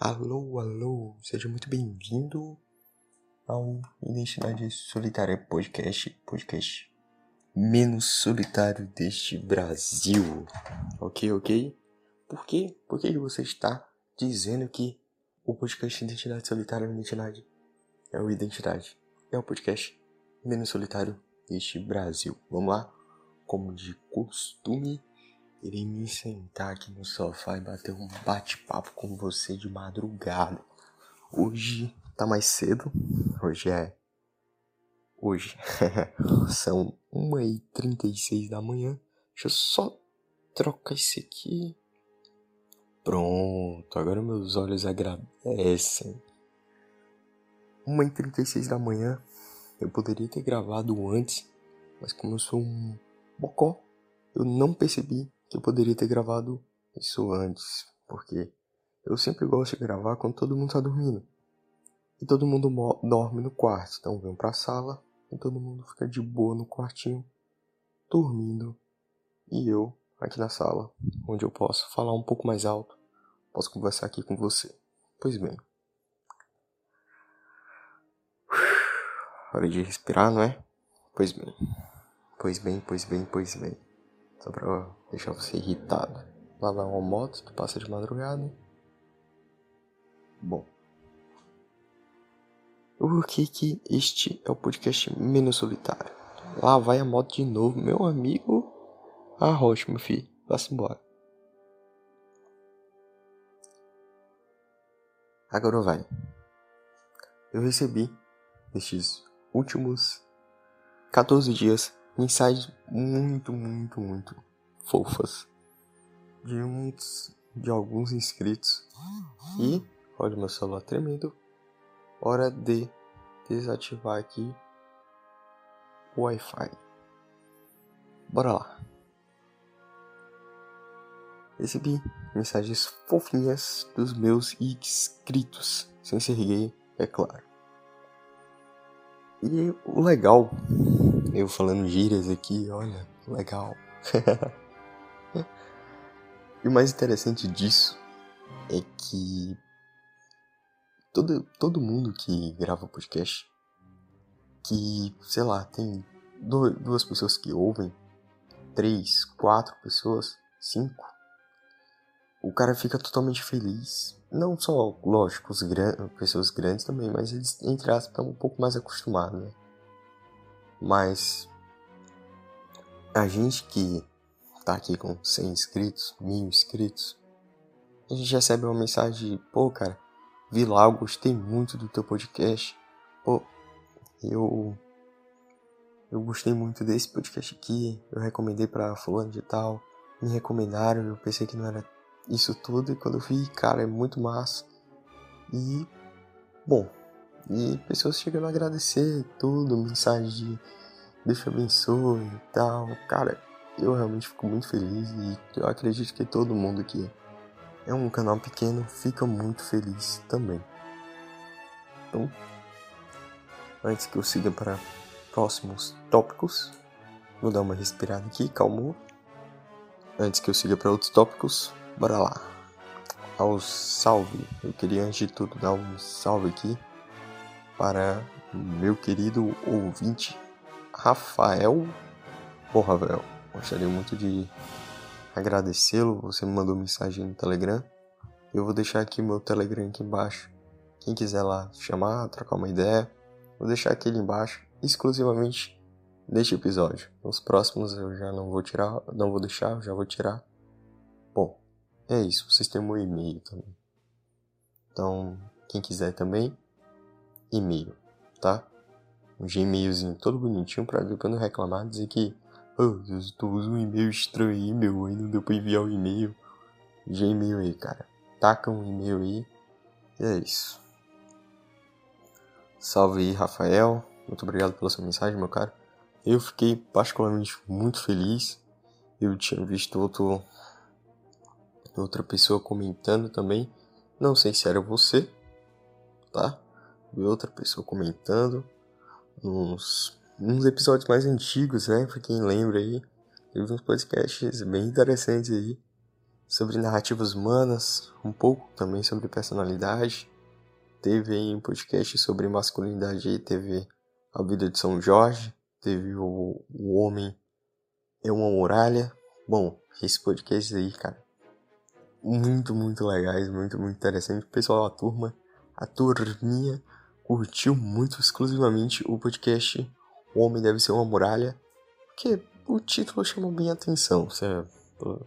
Alô, alô, seja muito bem-vindo ao Identidade Solitária Podcast, podcast menos solitário deste Brasil. Ok, ok? Por quê? Por que você está dizendo que o podcast Identidade Solitária é Identidade? É o Identidade. É o podcast menos solitário deste Brasil. Vamos lá? Como de costume, irei me sentar aqui no sofá e bater um bate-papo com você de madrugada. Hoje tá mais cedo. Hoje é. Hoje são 1h36 da manhã. Deixa eu só trocar esse aqui. Pronto, agora meus olhos agradecem. 1h36 da manhã. Eu poderia ter gravado antes, mas como eu sou um bocó, eu não percebi que eu poderia ter gravado isso antes, porque eu sempre gosto de gravar quando todo mundo tá dormindo. E todo mundo dorme no quarto, então vem pra sala e todo mundo fica de boa no quartinho, dormindo. E eu aqui na sala, onde eu posso falar um pouco mais alto, posso conversar aqui com você. Pois bem. Hora de respirar, não é? Pois bem. Pois bem, pois bem, pois bem. Só pra deixar você irritado. Lá vai uma moto que passa de madrugada. Bom. Por que que este é o podcast menos solitário? Lá vai a moto de novo, meu amigo. Arrocha, meu filho. Vá-se embora. Agora vai. Eu recebi, nestes últimos 14 dias, mensagens muito, muito, muito fofas de uns de alguns inscritos. E olha meu celular tremendo. Hora de desativar aqui o Wi-Fi. Bora lá. Recebi mensagens fofinhas dos meus inscritos, sem ser gay, é claro. E o legal eu falando gírias aqui, olha, legal. e o mais interessante disso é que todo, todo mundo que grava podcast, que, sei lá, tem duas pessoas que ouvem, três, quatro pessoas, cinco, o cara fica totalmente feliz. Não só, lógico, os gran pessoas grandes também, mas eles, entre aspas, estão um pouco mais acostumados, né? Mas a gente que tá aqui com 100 inscritos, mil inscritos, a gente recebe uma mensagem de, pô, cara, vi lá, eu gostei muito do teu podcast. Pô, eu eu gostei muito desse podcast aqui, eu recomendei para fulano de tal, me recomendaram, eu pensei que não era isso tudo e quando eu vi, cara, é muito massa. E bom, e pessoas chegando a agradecer tudo, mensagem de Deus te abençoe e tal. Cara, eu realmente fico muito feliz e eu acredito que todo mundo que é um canal pequeno fica muito feliz também. Então, antes que eu siga para próximos tópicos, vou dar uma respirada aqui, calmo. Antes que eu siga para outros tópicos, bora lá. Ao salve, eu queria antes de tudo dar um salve aqui para meu querido ouvinte Rafael. Porra, velho, gostaria muito de agradecê-lo. Você me mandou mensagem no Telegram. Eu vou deixar aqui meu Telegram aqui embaixo. Quem quiser lá chamar, trocar uma ideia, vou deixar aqui embaixo, exclusivamente neste episódio. Nos próximos eu já não vou tirar, não vou deixar, já vou tirar. Bom, é isso. Vocês têm meu e-mail também. Então, quem quiser também, e-mail, tá? Um Gmailzinho todo bonitinho pra depois não reclamar, dizer que oh, eu tô usando um e-mail estranho aí, meu, aí não deu pra enviar o e-mail. Gmail aí, cara. Taca um e-mail aí. E é isso. Salve aí, Rafael. Muito obrigado pela sua mensagem, meu cara. Eu fiquei particularmente muito feliz. Eu tinha visto outro, outra pessoa comentando também. Não sei se era você, tá? Outra pessoa comentando nos, nos episódios mais antigos, né? Pra quem lembra aí. Teve uns podcasts bem interessantes aí. sobre narrativas humanas, um pouco também sobre personalidade. Teve aí um podcast sobre masculinidade aí, teve a vida de São Jorge, teve o, o Homem é uma Muralha. Bom, esse podcast aí, cara, muito, muito legais, muito, muito interessante. Pessoal, a turma, a turminha curtiu muito exclusivamente o podcast O Homem Deve Ser uma Muralha, porque o título chamou bem a atenção, certo?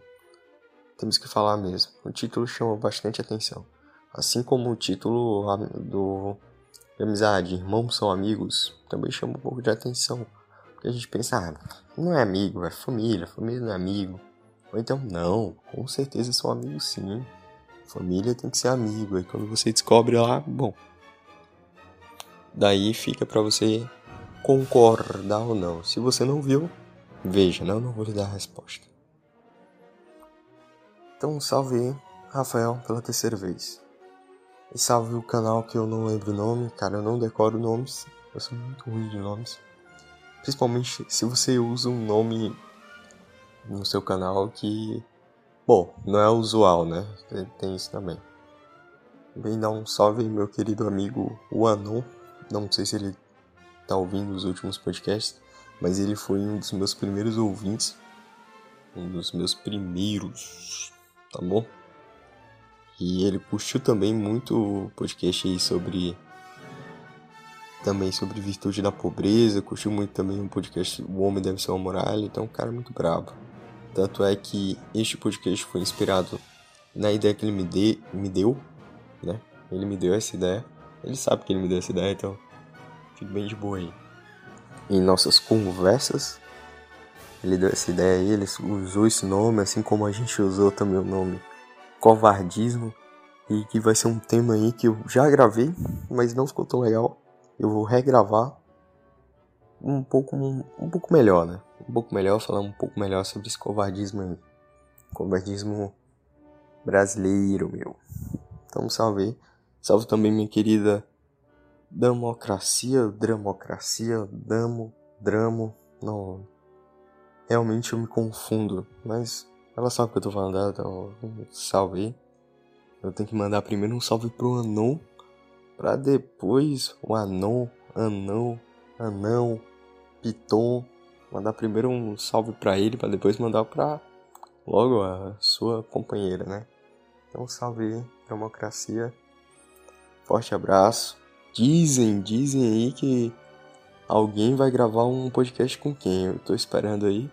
Temos que falar mesmo. O título chama bastante atenção. Assim como o título do de amizade, irmãos são amigos, também chama um pouco de atenção. Porque a gente pensa, ah, não é amigo, é família, família não é amigo. Ou então, não, com certeza são amigos sim. Família tem que ser amigo. Aí quando você descobre lá, bom. Daí fica para você concordar ou não. Se você não viu, veja, não, não vou lhe dar a resposta. Então salve Rafael pela terceira vez. E salve o canal que eu não lembro o nome, cara, eu não decoro nomes. Eu sou muito ruim de nomes. Principalmente se você usa um nome no seu canal que. Bom, não é usual, né? Tem isso também. Também dar um salve meu querido amigo o Anon. Não sei se ele tá ouvindo os últimos podcasts, mas ele foi um dos meus primeiros ouvintes. Um dos meus primeiros tá bom? E ele curtiu também muito o podcast aí sobre. Também sobre virtude da pobreza, curtiu muito também o podcast O Homem Deve Ser uma Muralha, então é um cara muito brabo. Tanto é que este podcast foi inspirado na ideia que ele me, me deu, né? Ele me deu essa ideia. Ele sabe que ele me deu essa ideia, então fique bem de boa aí. Em nossas conversas, ele deu essa ideia aí, ele usou esse nome, assim como a gente usou também o nome covardismo. E que vai ser um tema aí que eu já gravei, mas não ficou tão legal. Eu vou regravar um pouco, um, um pouco melhor, né? Um pouco melhor, falar um pouco melhor sobre esse covardismo aí. Covardismo brasileiro, meu. Então salve Salve também minha querida democracia, democracia, damo, dramo, não, realmente eu me confundo. Mas ela sabe o que eu tô falando então salve aí. Eu tenho que mandar primeiro um salve pro Anon, pra depois o Anon, Anão, Anão, Piton. Mandar primeiro um salve pra ele, pra depois mandar pra logo a sua companheira, né? Então salve aí, democracia. Forte abraço. Dizem, dizem aí que alguém vai gravar um podcast com quem? Eu tô esperando aí,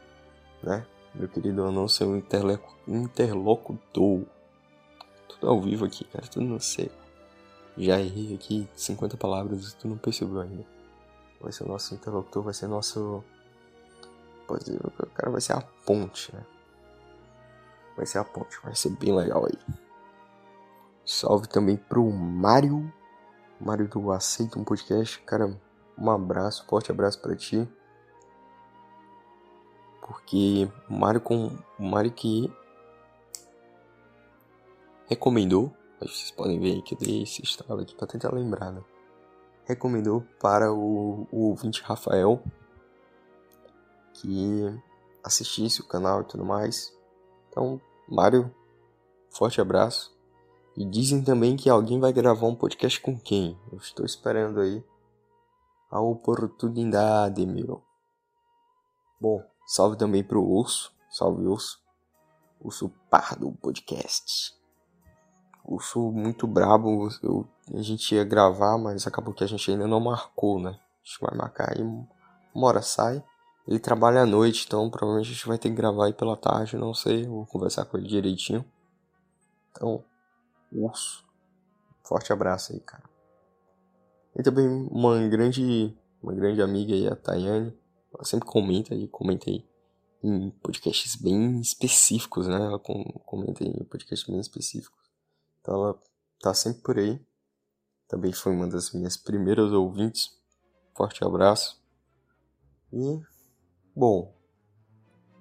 né? Meu querido anão, seu interlocutor. Tudo ao vivo aqui, cara, tudo não sei. Já errei aqui 50 palavras e tu não percebeu ainda. Vai ser o nosso interlocutor, vai ser nosso. Pode dizer, o cara vai ser a ponte, né? Vai ser a ponte, vai ser bem legal aí. Salve também pro Mário. Mário do Aceita um Podcast. Cara, um abraço, forte abraço para ti. Porque o Mario com o Mario que recomendou, vocês podem ver aí que eu dei esse estalo aqui para tentar lembrar, né? Recomendou para o, o ouvinte Rafael que assistisse o canal e tudo mais. Então, Mário, forte abraço. E dizem também que alguém vai gravar um podcast com quem? Eu estou esperando aí a oportunidade, meu. Bom, salve também pro Urso. Salve, Urso. Urso Pardo Podcast. Urso muito brabo. Eu, a gente ia gravar, mas acabou que a gente ainda não marcou, né? A gente vai marcar aí. Uma hora sai. Ele trabalha à noite, então provavelmente a gente vai ter que gravar aí pela tarde. Não sei, vou conversar com ele direitinho. Então, Urso. Forte abraço aí, cara. E também uma grande, uma grande amiga aí, a Tayane. Ela sempre comenta aí, comenta aí em podcasts bem específicos, né? Ela comenta em podcasts bem específicos. Então ela tá sempre por aí. Também foi uma das minhas primeiras ouvintes. Forte abraço. E, bom,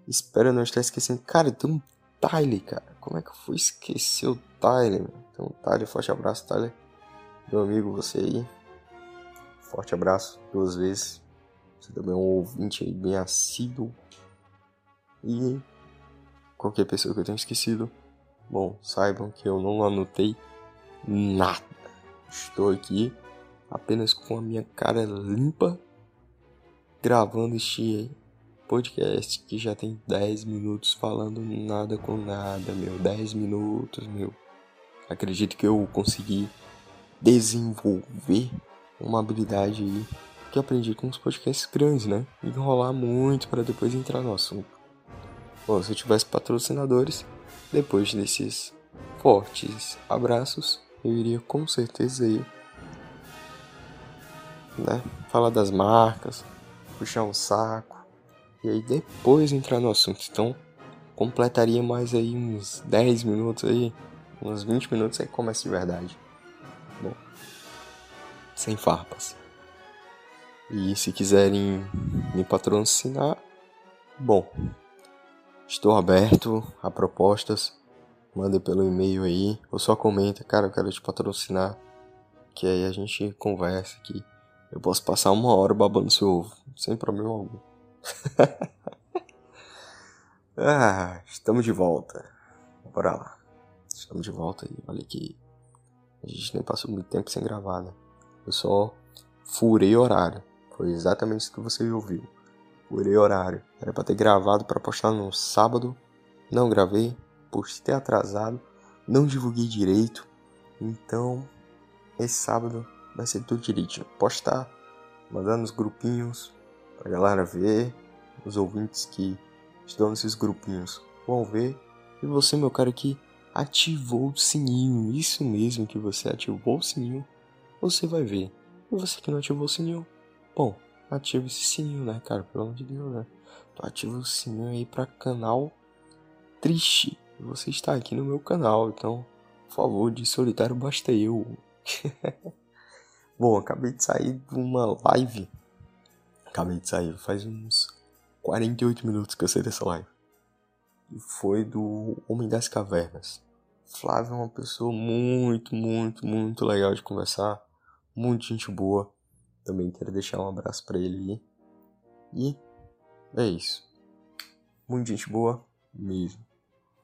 espero não estar esquecendo. Cara, tem um Tyler, cara. Como é que eu fui esquecer o Tyler? Então, Tyler, forte abraço, Tyler. Meu amigo, você aí. Forte abraço duas vezes. Você também é um ouvinte aí bem assíduo. E qualquer pessoa que eu tenha esquecido, Bom, saibam que eu não anotei nada. Estou aqui apenas com a minha cara limpa gravando este podcast que já tem 10 minutos falando nada com nada, meu. 10 minutos, meu. Acredito que eu consegui desenvolver uma habilidade aí que aprendi com os podcasts grandes, né? Enrolar muito para depois entrar no assunto. Bom, se eu tivesse patrocinadores, depois desses fortes abraços, eu iria com certeza aí, né? Falar das marcas, puxar um saco e aí depois entrar no assunto. Então, completaria mais aí uns 10 minutos aí, uns 20 minutos aí começa de verdade. Bom, sem farpas. E se quiserem me patrocinar, bom, estou aberto a propostas. Manda pelo e-mail aí, ou só comenta, cara, eu quero te patrocinar. Que aí a gente conversa aqui. Eu posso passar uma hora babando seu ovo, sem problema algum. ah, estamos de volta. Bora lá. Estamos de volta aí. Olha que a gente nem passou muito tempo sem gravar, né? Eu só furei horário. Foi exatamente isso que você ouviu. Furei horário. Era para ter gravado para postar no sábado. Não gravei por ter atrasado. Não divulguei direito. Então, esse sábado vai ser tudo direitinho. Postar, mandar nos grupinhos pra galera ver. Os ouvintes que estão nesses grupinhos vão ver. E você, meu cara, que ativou o sininho. Isso mesmo que você ativou o sininho. Você vai ver. E você que não ativou o sininho, Bom, ativa esse sininho, né, cara? Pelo amor de Deus, né? Tu ativa o sininho aí pra canal triste. Você está aqui no meu canal, então, por favor, de solitário basta eu. Bom, acabei de sair de uma live. Acabei de sair, faz uns 48 minutos que eu saí dessa live. Foi do Homem das Cavernas. Flávio é uma pessoa muito, muito, muito legal de conversar. Muito gente boa. Também quero deixar um abraço para ele. E é isso. Muita gente boa mesmo.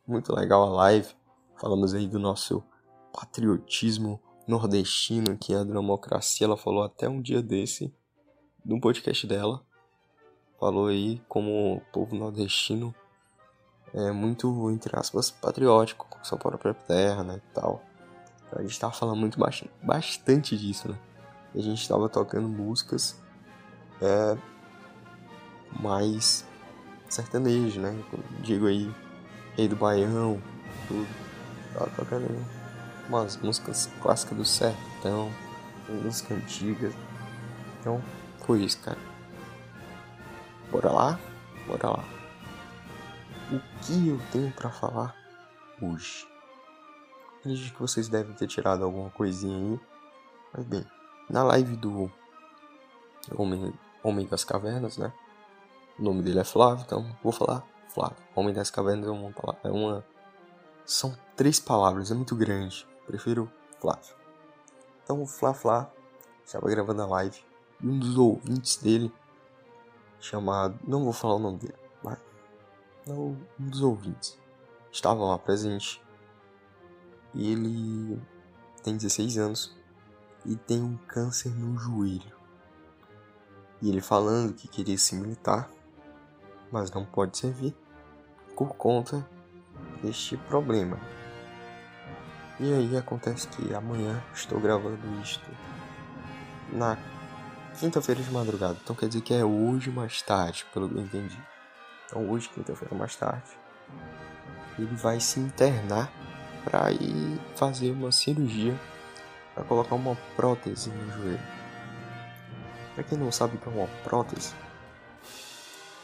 Muito legal a live. Falamos aí do nosso patriotismo nordestino, que é a democracia. Ela falou até um dia desse, no podcast dela. Falou aí como o povo nordestino é muito, entre aspas, patriótico com sua própria terra, né, e tal. A gente tava falando muito bastante disso, né a gente estava tocando músicas é, mais sertanejo, né? Digo aí, Rei do Baião, tudo. Tava tocando umas músicas clássicas do sertão, músicas antigas. Então, isso, cara. Bora lá? Bora lá. O que eu tenho para falar hoje? Acredito que vocês devem ter tirado alguma coisinha aí. Mas bem, na live do Homem, Homem das Cavernas, né? O nome dele é Flávio, então vou falar Flávio. Homem das Cavernas é uma, é uma. São três palavras, é muito grande. Prefiro Flávio. Então o Flá Flá estava gravando a live e um dos ouvintes dele, chamado. Não vou falar o nome dele, mas. Um dos ouvintes estava lá presente. E ele tem 16 anos e tem um câncer no joelho. E ele falando que queria se militar, mas não pode servir por conta deste problema. E aí acontece que amanhã estou gravando isto na quinta-feira de madrugada. Então quer dizer que é hoje mais tarde, pelo que eu entendi. Então hoje, quinta-feira mais tarde, ele vai se internar para ir fazer uma cirurgia para colocar uma prótese no joelho. Para quem não sabe o que é uma prótese,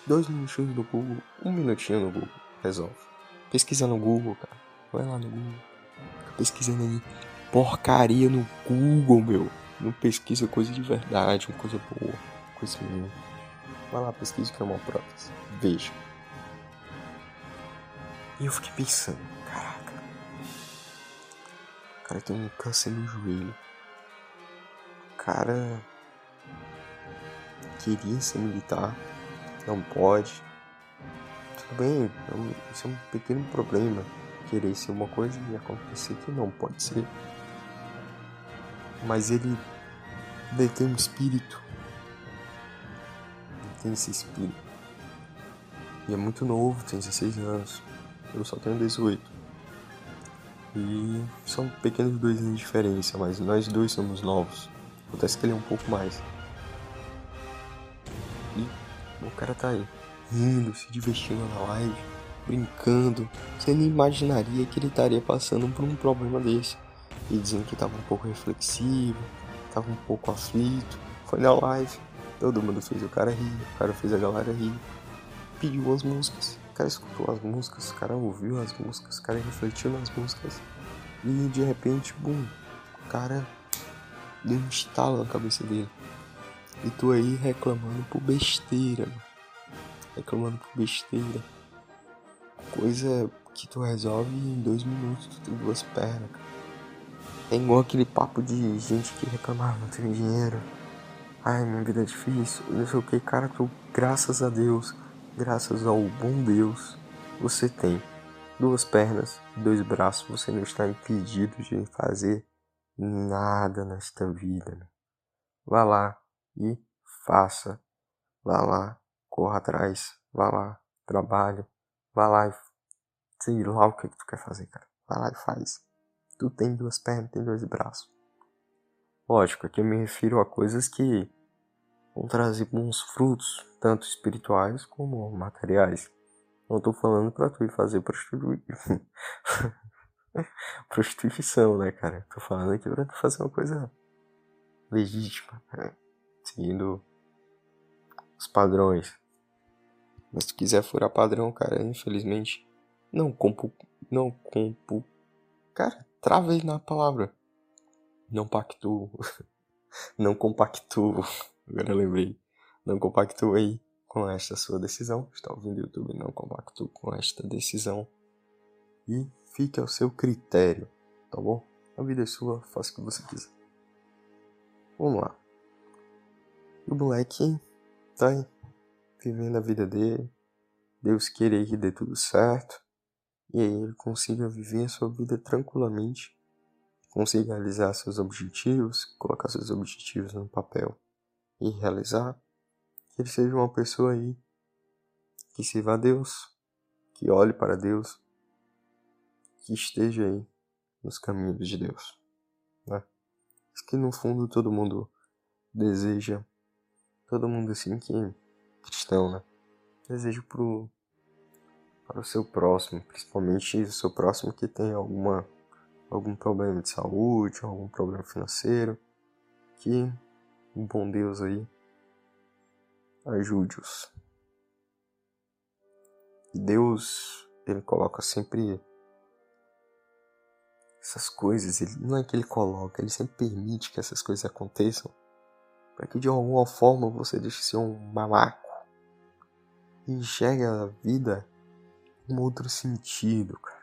dois minutinhos no Google, um minutinho no Google, resolve. Pesquisa no Google, cara. Vai lá no Google. pesquisando aí porcaria no Google, meu. Não pesquisa coisa de verdade, uma coisa boa, coisa minha. Vai lá, pesquisa o que é uma prótese. Veja. E eu fiquei pensando, cara tem um câncer no joelho. O cara queria ser militar, não pode. Tudo bem, é isso é um pequeno problema querer ser uma coisa e acontecer que não pode ser. Mas ele detém um espírito. Ele tem esse espírito. E é muito novo, tem 16 anos. Eu só tenho 18. E são pequenos dois de diferença, mas nós dois somos novos. Acontece que ele é um pouco mais. E o cara tá aí, rindo, se divertindo na live, brincando. Você nem imaginaria que ele estaria passando por um problema desse. E dizendo que tava um pouco reflexivo, tava um pouco aflito. Foi na live, todo mundo fez o cara rir, o cara fez a galera rir. Pediu as músicas, o cara escutou as músicas, o cara ouviu as músicas, o cara refletiu nas músicas. E de repente, bum, o cara deu um estalo na cabeça dele. E tu aí reclamando por besteira. Reclamando por besteira. Coisa que tu resolve em dois minutos, tu tem duas pernas, cara. É igual aquele papo de gente que reclamava, não tem dinheiro. Ai, minha vida é difícil, não sei o que, cara, tu, graças a Deus, graças ao bom Deus, você tem duas pernas, dois braços, você não está impedido de fazer nada nesta vida. Né? Vá lá e faça. Vá lá, corra atrás. Vá lá, trabalhe. Vá lá e sei lá o que, que tu quer fazer, cara. Vá lá e faz. Tu tem duas pernas, tem dois braços. Lógico, aqui eu me refiro a coisas que vão trazer bons frutos, tanto espirituais como materiais. Não tô falando pra tu ir fazer prostituição. né, cara? Tô falando aqui pra tu fazer uma coisa legítima, né? seguindo os padrões. Mas se tu quiser furar padrão, cara, infelizmente, não compu, não compu, cara, travei na palavra. Não pactuo, não compactuo, agora lembrei, não compactuei com esta sua decisão. Está ouvindo o YouTube, não compactuo com esta decisão. E fique ao seu critério, tá bom? A vida é sua, faça o que você quiser. Vamos lá. O moleque tá aí, vivendo a vida dele. Deus queira que dê tudo certo. E aí ele consiga viver a sua vida tranquilamente. Consiga realizar seus objetivos, colocar seus objetivos no papel e realizar. Que ele seja uma pessoa aí que sirva a Deus, que olhe para Deus, que esteja aí nos caminhos de Deus. Né? Isso que no fundo todo mundo deseja, todo mundo assim que cristão, né? Deseja pro, para o seu próximo, principalmente o seu próximo que tem alguma, algum problema de saúde, algum problema financeiro, que o bom Deus aí ajude-os. E Deus, ele coloca sempre essas coisas, ele, não é que ele coloca, ele sempre permite que essas coisas aconteçam para que de alguma forma você deixe de ser um mamaco e enxergue a vida um outro sentido, cara.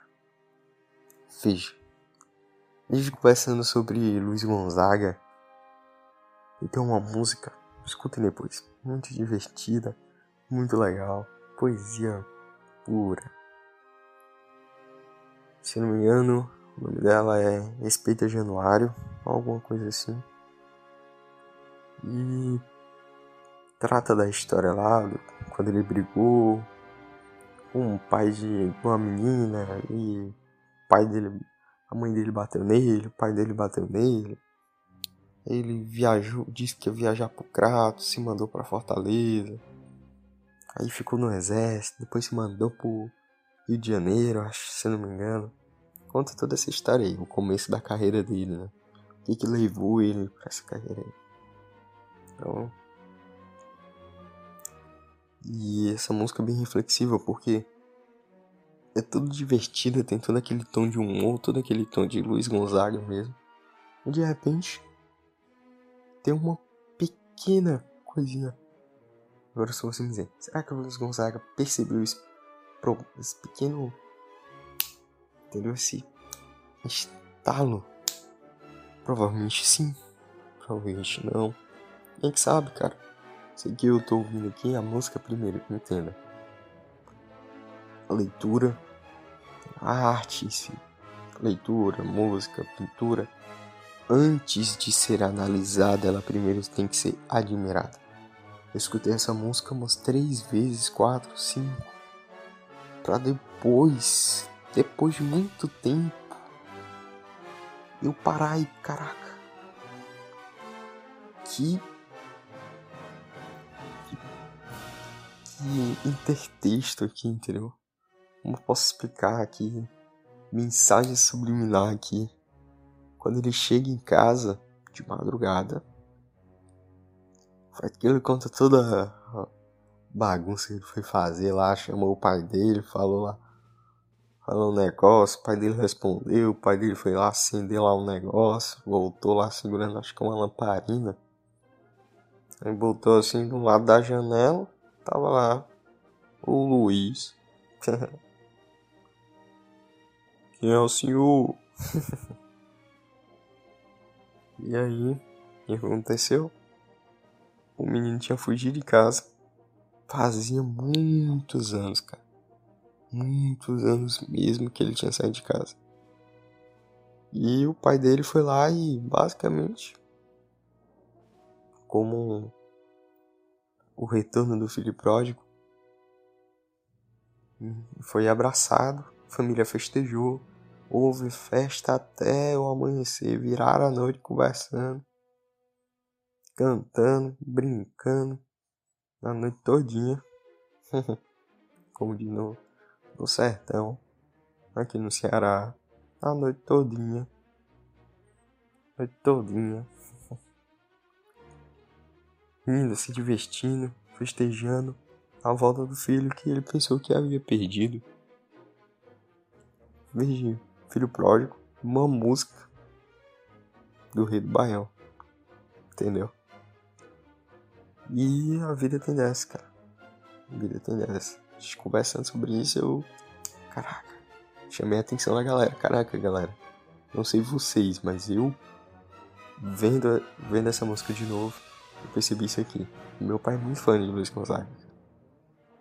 Veja, a gente conversando sobre Luiz Gonzaga e tem uma música, escutem depois, muito divertida, muito legal, poesia pura. Se não me engano, o nome dela é Respeita Januário, alguma coisa assim. E trata da história lá, do, quando ele brigou o pai de uma menina e pai dele, a mãe dele bateu nele, o pai dele bateu nele. Ele viajou, disse que ia viajar pro Crato, se mandou para Fortaleza. Aí ficou no exército, depois se mandou pro Rio de Janeiro, acho, se não me engano conta toda essa história aí, o começo da carreira dele, né? O que, que levou ele para essa carreira aí. Então. E essa música é bem reflexiva porque é tudo divertida, tem todo aquele tom de humor, todo aquele tom de Luiz Gonzaga mesmo. E de repente tem uma pequena coisinha. Agora só você me dizer, será que o Luiz Gonzaga percebeu esse, esse pequeno entendeu? Esse estalo. Provavelmente sim, provavelmente não. Quem que sabe, cara? Sei que eu tô ouvindo aqui a música primeiro, entenda. A leitura, a arte, leitura, música, pintura, antes de ser analisada, ela primeiro tem que ser admirada. Eu escutei essa música umas três vezes, quatro, cinco, para depois, depois de muito tempo, eu parar e caraca, que intertexto aqui, entendeu? Como posso explicar aqui? Mensagem subliminar aqui. Quando ele chega em casa de madrugada, faz aquilo conta toda a bagunça que ele foi fazer lá, chamou o pai dele, falou lá, falou um negócio, o pai dele respondeu, o pai dele foi lá acender lá um negócio, voltou lá segurando acho que uma lamparina. Aí voltou assim do lado da janela, tava lá o Luiz. Quem é o senhor? e aí, o que aconteceu? O menino tinha fugido de casa. Fazia muitos anos, cara. Muitos anos mesmo que ele tinha saído de casa. E o pai dele foi lá e basicamente, como o retorno do filho pródigo, foi abraçado, a família festejou, houve festa até o amanhecer, viraram a noite conversando, cantando, brincando, a noite todinha, como de no, no sertão, aqui no Ceará, a noite todinha, noite todinha, indo, se divertindo, festejando, a volta do filho que ele pensou que havia perdido. Veja, filho pródigo, uma música do Rei do Baião. Entendeu? E a vida tem dessa, cara. A vida tem dessa. Conversando sobre isso, eu. Caraca, chamei a atenção da galera. Caraca, galera. Não sei vocês, mas eu. Vendo, vendo essa música de novo, eu percebi isso aqui. Meu pai é muito fã de Luiz Gonzaga.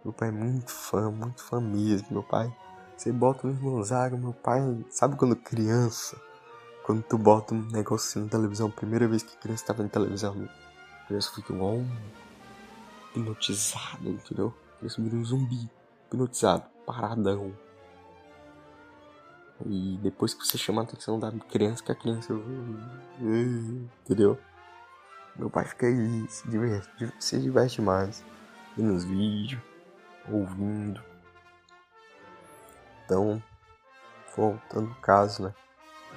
Meu pai é muito fã, muito fã mesmo. Meu pai, você bota o Luiz Gonzaga, meu pai, sabe quando criança, quando tu bota um negócio na televisão, primeira vez que criança tava na televisão, a criança fica igual um hipnotizado, entendeu? A criança vira um zumbi, hipnotizado, paradão. E depois que você chama a atenção da criança, que a criança. Entendeu? Meu pai fica aí, se diverte, se diverte mais. Vendo os vídeos ouvindo. Então, voltando ao caso, né?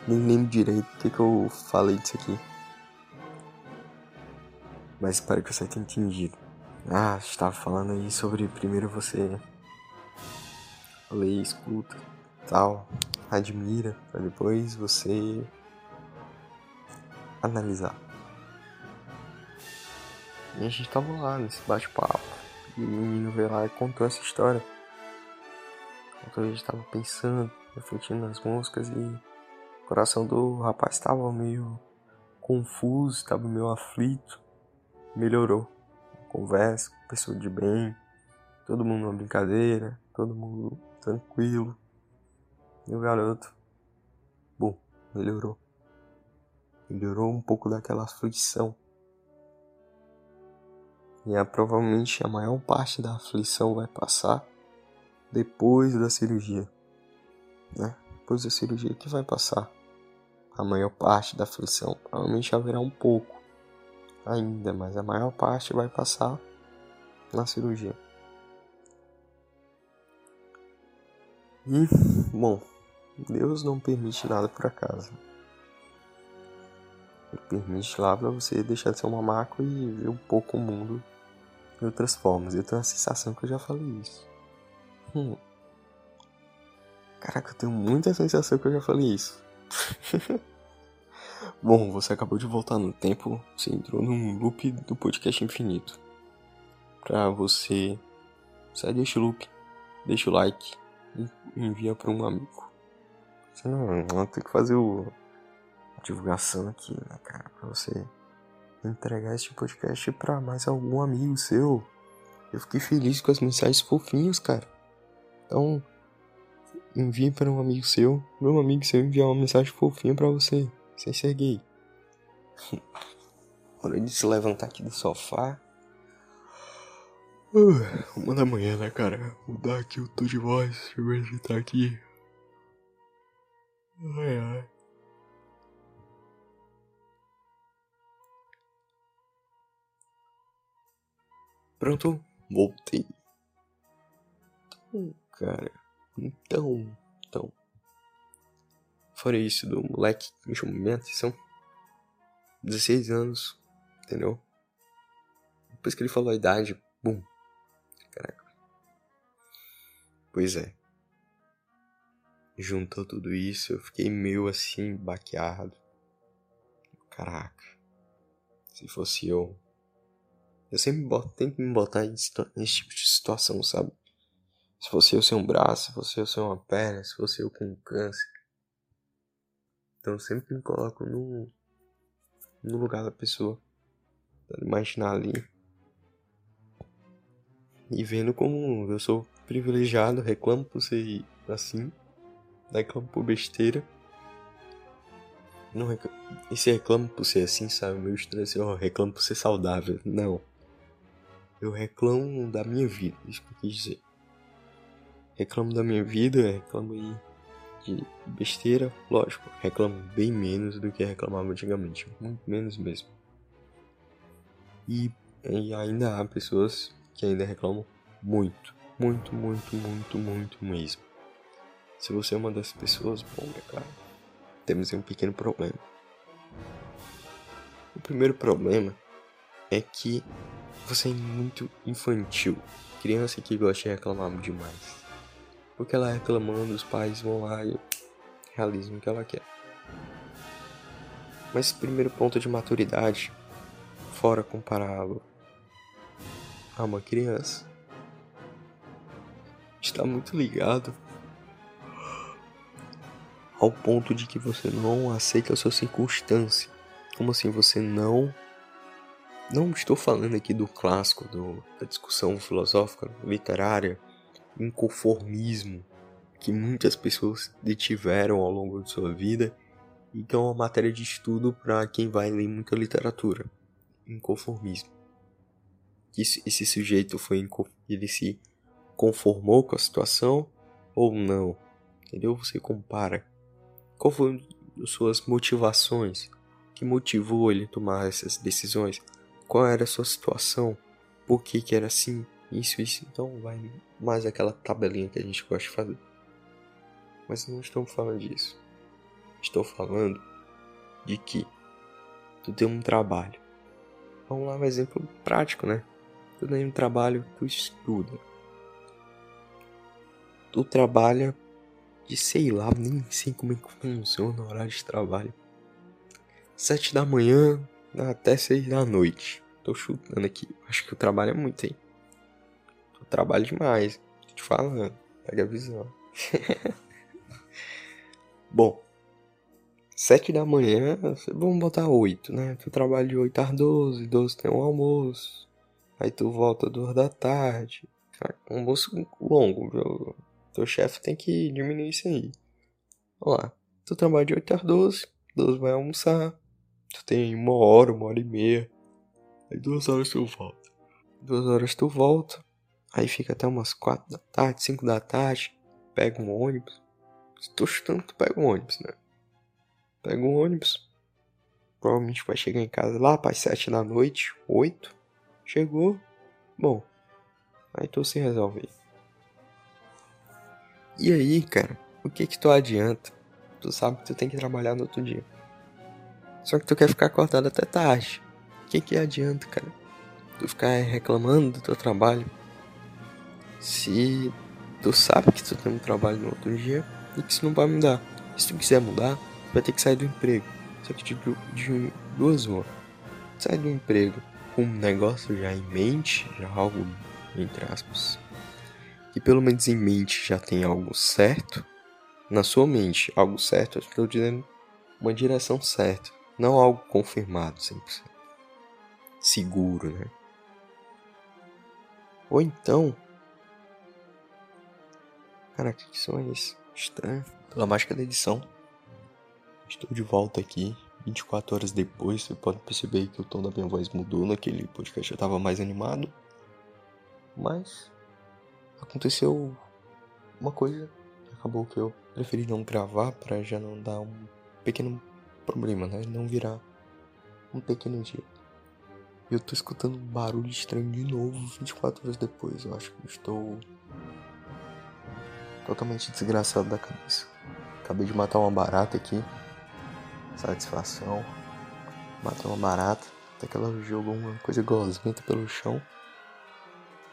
Nem lembro direito o que, que eu falei disso aqui. Mas espero que você tenha entendido. Ah, estava falando aí sobre primeiro você ler, escuta, tal, admira, para depois você analisar. E a gente tava lá nesse bate-papo. E o menino veio lá e contou essa história. Enquanto a gente tava pensando, refletindo nas músicas e o coração do rapaz estava meio confuso, estava meio aflito. Melhorou. Conversa, pessoa de bem, todo mundo na brincadeira, todo mundo tranquilo. E o garoto, bom, melhorou. Melhorou um pouco daquela aflição e é, provavelmente a maior parte da aflição vai passar depois da cirurgia. Né? Depois da cirurgia que vai passar a maior parte da aflição. Provavelmente haverá um pouco ainda, mas a maior parte vai passar na cirurgia. E, bom, Deus não permite nada por acaso. Ele permite lá para você deixar de ser um mamaco e ver um pouco o mundo de outras formas. Eu tenho a sensação que eu já falei isso. Hum. Caraca, eu tenho muita sensação que eu já falei isso. Bom, você acabou de voltar no tempo, você entrou num loop do podcast infinito. Pra você sair deste loop, deixa o like e envia para um amigo. Você não, não tem que fazer o divulgação aqui, né, cara, pra você entregar este podcast para mais algum amigo seu. Eu fiquei feliz com as mensagens fofinhas, cara. Então, envie para um amigo seu, meu amigo seu enviar uma mensagem fofinha para você, sem ser gay. Hora de se levantar aqui do sofá. Uh, uma da manhã, né, cara? Mudar aqui o tom de voz. Deixa eu ver se tá aqui. Ai, ai. Pronto, voltei. Então, cara, então, então. Fora isso do moleque que me chamou minha atenção. 16 anos, entendeu? Depois que ele falou a idade, bum. Caraca. Pois é. Juntou tudo isso, eu fiquei meio assim, baqueado. Caraca. Se fosse eu, eu sempre boto, tento me botar nesse tipo de situação, sabe? Se fosse eu ser um braço, se fosse eu ser uma perna, se fosse eu com câncer. Então eu sempre me coloco no, no lugar da pessoa. Imaginar ali. E vendo como eu sou privilegiado, reclamo por ser assim. Reclamo por besteira. Não reclamo. E se reclamo por ser assim, sabe? Meu estresse, eu reclamo por ser saudável. Não. Eu reclamo da minha vida, isso que eu quis dizer. Reclamo da minha vida, reclamo de besteira, lógico, reclamo bem menos do que reclamava antigamente, muito menos mesmo. E, e ainda há pessoas que ainda reclamam muito, muito, muito, muito, muito mesmo. Se você é uma dessas pessoas, bom, é claro, temos um pequeno problema. O primeiro problema é que você é muito infantil. Criança que gosta de reclamar demais. Porque ela reclamando, os pais vão lá e realizam o que ela quer. Mas primeiro ponto de maturidade, fora compará-lo a uma criança, está muito ligado ao ponto de que você não aceita a sua circunstância. Como assim você não não estou falando aqui do clássico, do, da discussão filosófica, literária, inconformismo que muitas pessoas detiveram ao longo de sua vida e que é uma matéria de estudo para quem vai ler muita literatura. Inconformismo. Esse, esse sujeito foi ele se conformou com a situação ou não? Entendeu? Você compara. Qual foram as suas motivações? que motivou ele a tomar essas decisões? Qual era a sua situação, por que que era assim, isso, isso. Então vai mais aquela tabelinha que a gente gosta de fazer. Mas não estamos falando disso. Estou falando de que tu tem um trabalho. Vamos lá, um exemplo prático, né? Tu tem um trabalho, tu estuda. Tu trabalha de sei lá, nem sei como é que funciona o horário de trabalho. Sete da manhã, até seis da noite. Tô chutando aqui. Acho que o trabalho é muito, hein? Eu trabalho demais. Tô te falando. Pega a visão. Bom. Sete da manhã, vamos botar oito, né? Tu trabalha de oito às doze, doze tem um almoço. Aí tu volta duas da tarde. Um almoço longo, viu? Teu chefe tem que diminuir isso aí. Vamos lá. Tu trabalha de oito às doze, doze vai almoçar. Tu tem uma hora, uma hora e meia. Aí duas horas tu volta. Duas horas tu volta. Aí fica até umas quatro da tarde, cinco da tarde. Pega um ônibus. Se tu chutando, tu pega um ônibus, né? Pega um ônibus. Provavelmente vai chegar em casa lá para sete da noite, oito. Chegou. Bom. Aí tu se resolve. E aí, cara, o que que tu adianta? Tu sabe que tu tem que trabalhar no outro dia. Só que tu quer ficar acordado até tarde. O que que adianta, cara? Tu ficar reclamando do teu trabalho. Se tu sabe que tu tem um trabalho no outro dia e que isso não vai mudar. Se tu quiser mudar, tu vai ter que sair do emprego. Só que tipo, de duas uma. Sai do emprego com um negócio já em mente, já algo, entre aspas, que pelo menos em mente já tem algo certo. Na sua mente, algo certo, eu estou dizendo uma direção certa não algo confirmado 100%. Seguro, né? Ou então. Cara, que som é esse? estranho. Pela mágica da edição, estou de volta aqui. 24 horas depois, você pode perceber que o tom da minha voz mudou. Naquele podcast eu estava mais animado. Mas aconteceu uma coisa acabou que eu preferi não gravar para já não dar um pequeno problema, né? Não virar um pequeno dia. Eu tô escutando um barulho estranho de novo 24 horas depois. Eu acho que eu estou totalmente desgraçado da cabeça. Acabei de matar uma barata aqui. Satisfação. Matei uma barata. Até que ela jogou uma coisa gosmenta pelo chão.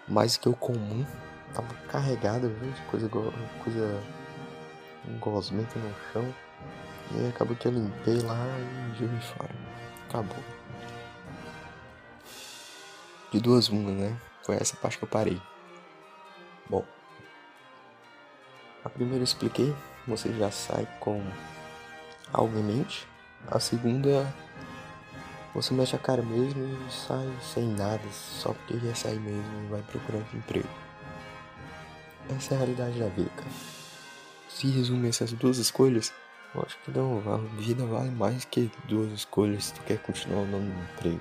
Mais que o comum. Tava carregada? De coisa, coisa gosmenta no chão. E aí acabou que eu limpei lá e joguei fora. Acabou. De duas uma, né? Foi essa parte que eu parei. Bom. A primeira eu expliquei, você já sai com algo em mente. A segunda, você mexe a cara mesmo e sai sem nada, só porque quer sair mesmo e vai procurando emprego. Essa é a realidade da vida, cara. Se resumir essas duas escolhas, eu acho que não, a vida vale mais que duas escolhas se tu quer continuar no emprego.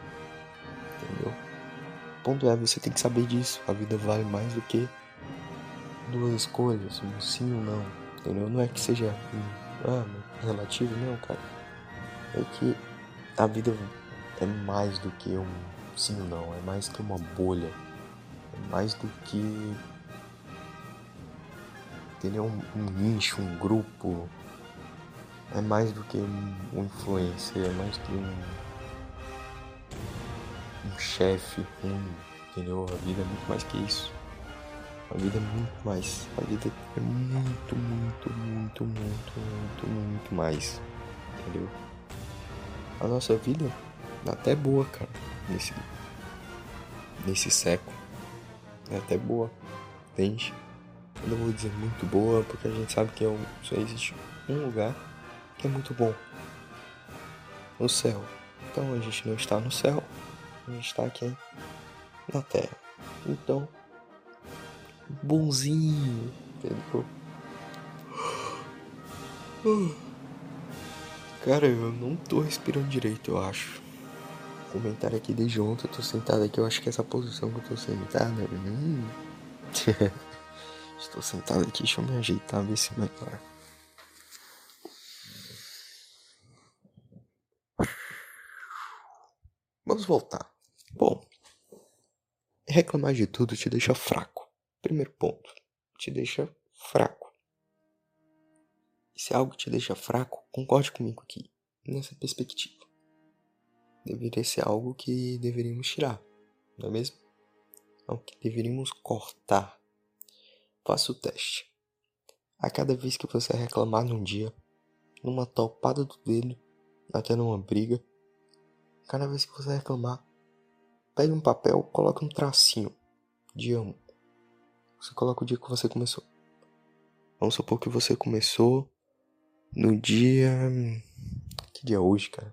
Entendeu? O ponto é, você tem que saber disso. A vida vale mais do que duas escolhas, um sim ou não. Entendeu? Não é que seja um, ah, relativo, não, cara. É que a vida é mais do que um sim ou não. É mais que uma bolha. É mais do que. Entendeu? Um, um nicho, um grupo é mais do que um, um influencer, é mais que um, um chefe ruim, entendeu? A vida é muito mais que isso. A vida é muito mais. A vida é muito, muito, muito, muito, muito, muito mais. Entendeu? A nossa vida é até boa, cara. Nesse, nesse século. É até boa. Entende? Eu não vou dizer muito boa, porque a gente sabe que é um, só existe um lugar é muito bom. No céu. Então a gente não está no céu, a gente está aqui na terra. Então, bonzinho, entendeu? Cara, eu não tô respirando direito, eu acho. Comentário aqui desde ontem, eu tô sentado aqui, eu acho que essa posição que eu tô sentado. Hum. Estou sentado aqui, deixa eu me ajeitar, ver se melhora. Vamos voltar. Bom, reclamar de tudo te deixa fraco. Primeiro ponto, te deixa fraco. E se algo te deixa fraco, concorde comigo aqui, nessa perspectiva. Deveria ser algo que deveríamos tirar, não é mesmo? Algo que deveríamos cortar. Faça o teste. A cada vez que você reclamar num dia, numa topada do dedo, até numa briga, Cada vez que você reclamar, pegue um papel, coloque um tracinho de amo. Você coloca o dia que você começou. Vamos supor que você começou no dia. Que dia é hoje, cara?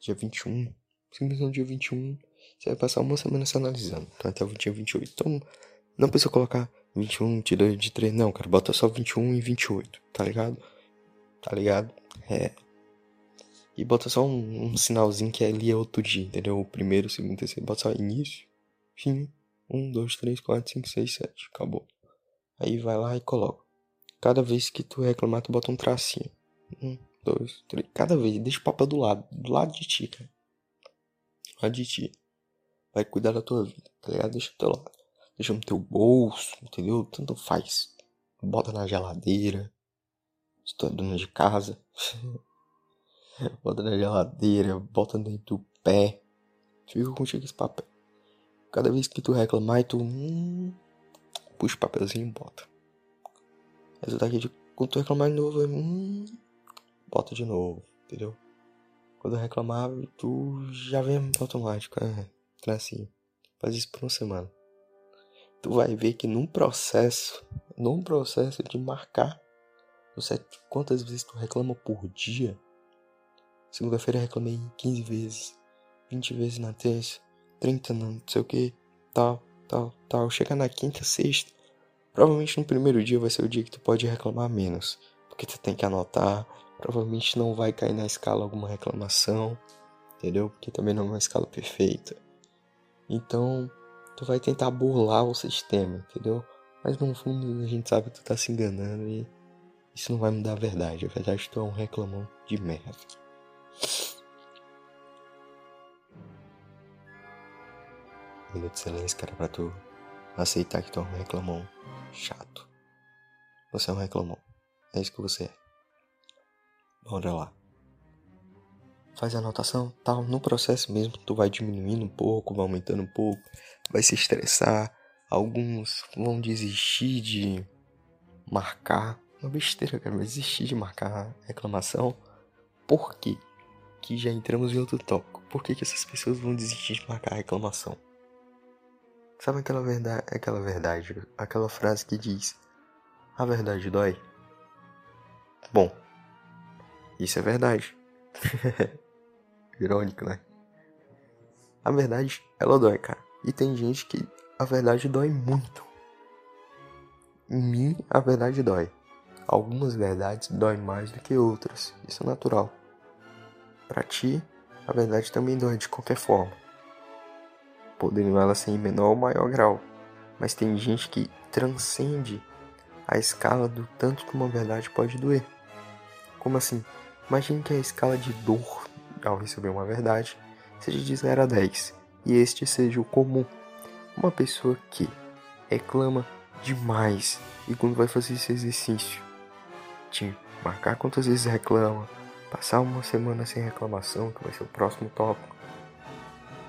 Dia 21. Você começou no dia 21. Você vai passar uma semana se analisando. Então até o dia 28. Então, não precisa colocar 21, 22, 23. Não, cara. Bota só 21 e 28. Tá ligado? Tá ligado? É. E bota só um, um, sinalzinho que ali é outro dia, entendeu? O primeiro, o segundo, o terceiro. Bota só início, fim. Um, dois, três, quatro, cinco, seis, sete. Acabou. Aí vai lá e coloca. Cada vez que tu reclamar, tu bota um tracinho. Um, dois, três. Cada vez. Deixa o papel do lado. Do lado de ti, cara. Do lado de ti. Vai cuidar da tua vida, tá ligado? Deixa teu lado. Deixa no teu bolso, entendeu? Tanto faz. Bota na geladeira. Se tu é dona de casa. bota na geladeira, bota dentro do pé. Fica contigo esse papel. Cada vez que tu reclamar, tu hum, puxa o papelzinho e bota. Resultado aqui de quando tu reclamar de novo, hum, bota de novo, entendeu? Quando reclamar, tu já vem automático, é, tracinho. Faz isso por uma semana. Tu vai ver que num processo, num processo de marcar, não sei quantas vezes tu reclama por dia, Segunda-feira reclamei 15 vezes, 20 vezes na terça, 30 não sei o que, tal, tal, tal. Chega na quinta, sexta, Provavelmente no primeiro dia vai ser o dia que tu pode reclamar menos, porque tu tem que anotar. Provavelmente não vai cair na escala alguma reclamação, entendeu? Porque também não é uma escala perfeita. Então, tu vai tentar burlar o sistema, entendeu? Mas no fundo a gente sabe que tu tá se enganando e isso não vai mudar a verdade. A verdade é que tu é um reclamão de merda. Minuto de silêncio, cara, pra tu aceitar que tu é um reclamão chato. Você é um reclamão. É isso que você é. Bora lá. Faz a anotação, tal. No processo mesmo, tu vai diminuindo um pouco, vai aumentando um pouco, vai se estressar. Alguns vão desistir de marcar. Uma besteira, cara, vai desistir de marcar reclamação. Por quê? Que já entramos em outro tópico. Por que, que essas pessoas vão desistir de marcar reclamação? Sabe aquela verdade, aquela verdade, aquela frase que diz: "A verdade dói"? Bom, isso é verdade. Irônico, né? A verdade, ela dói, cara. E tem gente que a verdade dói muito. Em mim, a verdade dói. Algumas verdades doem mais do que outras. Isso é natural. Para ti, a verdade também dói de qualquer forma podendo ela ser em menor ou maior grau. Mas tem gente que transcende a escala do tanto que uma verdade pode doer. Como assim? Imagine que a escala de dor ao receber uma verdade seja de 0 a 10 e este seja o comum. Uma pessoa que reclama demais e quando vai fazer esse exercício de marcar quantas vezes reclama, passar uma semana sem reclamação, que vai ser o próximo tópico.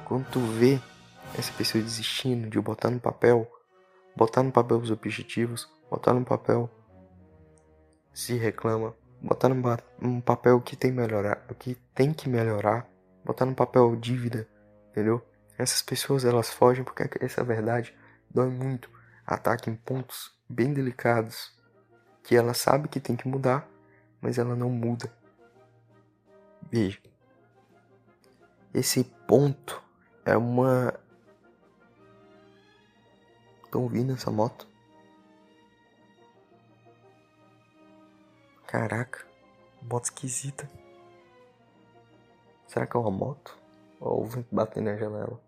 Quando tu vê essa pessoa desistindo de botar no papel, botar no papel os objetivos, botar no papel se reclama, botar no, papel o que tem melhorar, o que tem que melhorar, botar no papel dívida, entendeu? Essas pessoas elas fogem porque essa verdade dói muito, ataca em pontos bem delicados que ela sabe que tem que mudar, mas ela não muda. Veja, esse ponto é uma Estão ouvindo essa moto? Caraca, moto esquisita. Será que é uma moto? Ou o vento batendo na janela?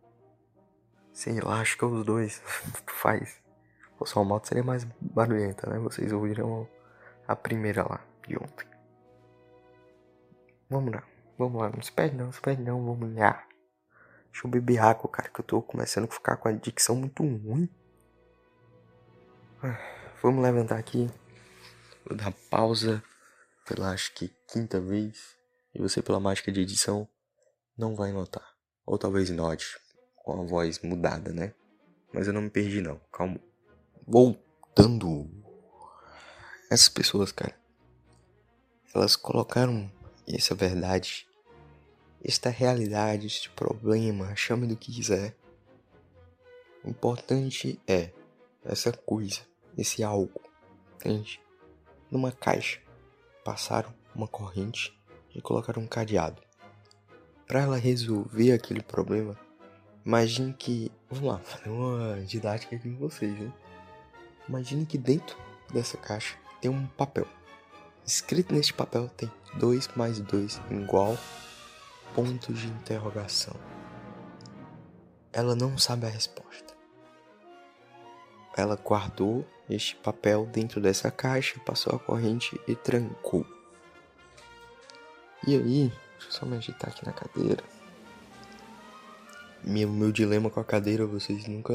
Sei lá, acho que é os dois. Faz. Se fosse uma moto seria mais barulhenta, né? Vocês ouviram a primeira lá, de ontem. Vamos lá, vamos lá. Não se perde não, se perde não, vamos lá. Deixa eu beber água, cara, que eu tô começando a ficar com a dicção muito ruim. Vamos levantar aqui. Vou dar pausa pela acho que quinta vez. E você, pela mágica de edição, não vai notar. Ou talvez note, com a voz mudada, né? Mas eu não me perdi, não. Calma. Voltando. Essas pessoas, cara. Elas colocaram essa verdade, esta realidade, este problema, chame do que quiser. O importante é essa coisa, esse algo, entende? Numa caixa, passaram uma corrente e colocaram um cadeado. Para ela resolver aquele problema, imagine que. Vamos lá, fazer uma didática aqui com vocês, né? Imagine que dentro dessa caixa tem um papel. Escrito neste papel tem 2 mais 2 igual ponto de interrogação. Ela não sabe a resposta. Ela guardou este papel dentro dessa caixa, passou a corrente e trancou. E aí, deixa eu só me agitar aqui na cadeira. Meu, meu dilema com a cadeira vocês nunca.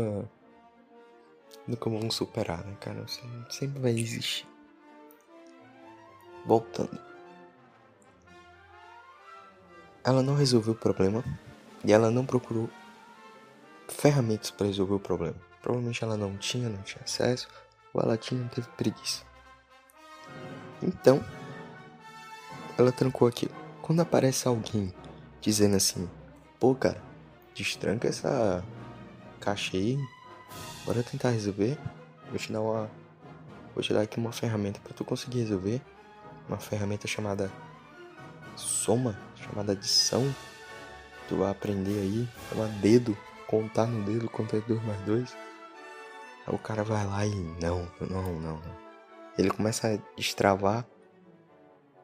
Nunca vão superar, né, cara? Sempre vai existir. Voltando. Ela não resolveu o problema e ela não procurou ferramentas para resolver o problema. Provavelmente ela não tinha, não tinha acesso, ou ela tinha, não teve preguiça. Então, ela trancou aquilo. Quando aparece alguém dizendo assim: pô, cara, destranca essa caixa aí, bora tentar resolver. Vou te dar uma. Vou te dar aqui uma ferramenta para tu conseguir resolver. Uma ferramenta chamada soma, chamada adição. Tu vai aprender aí, chamar dedo, contar no dedo, contar 2 mais 2 Aí o cara vai lá e não, não, não. Ele começa a destravar.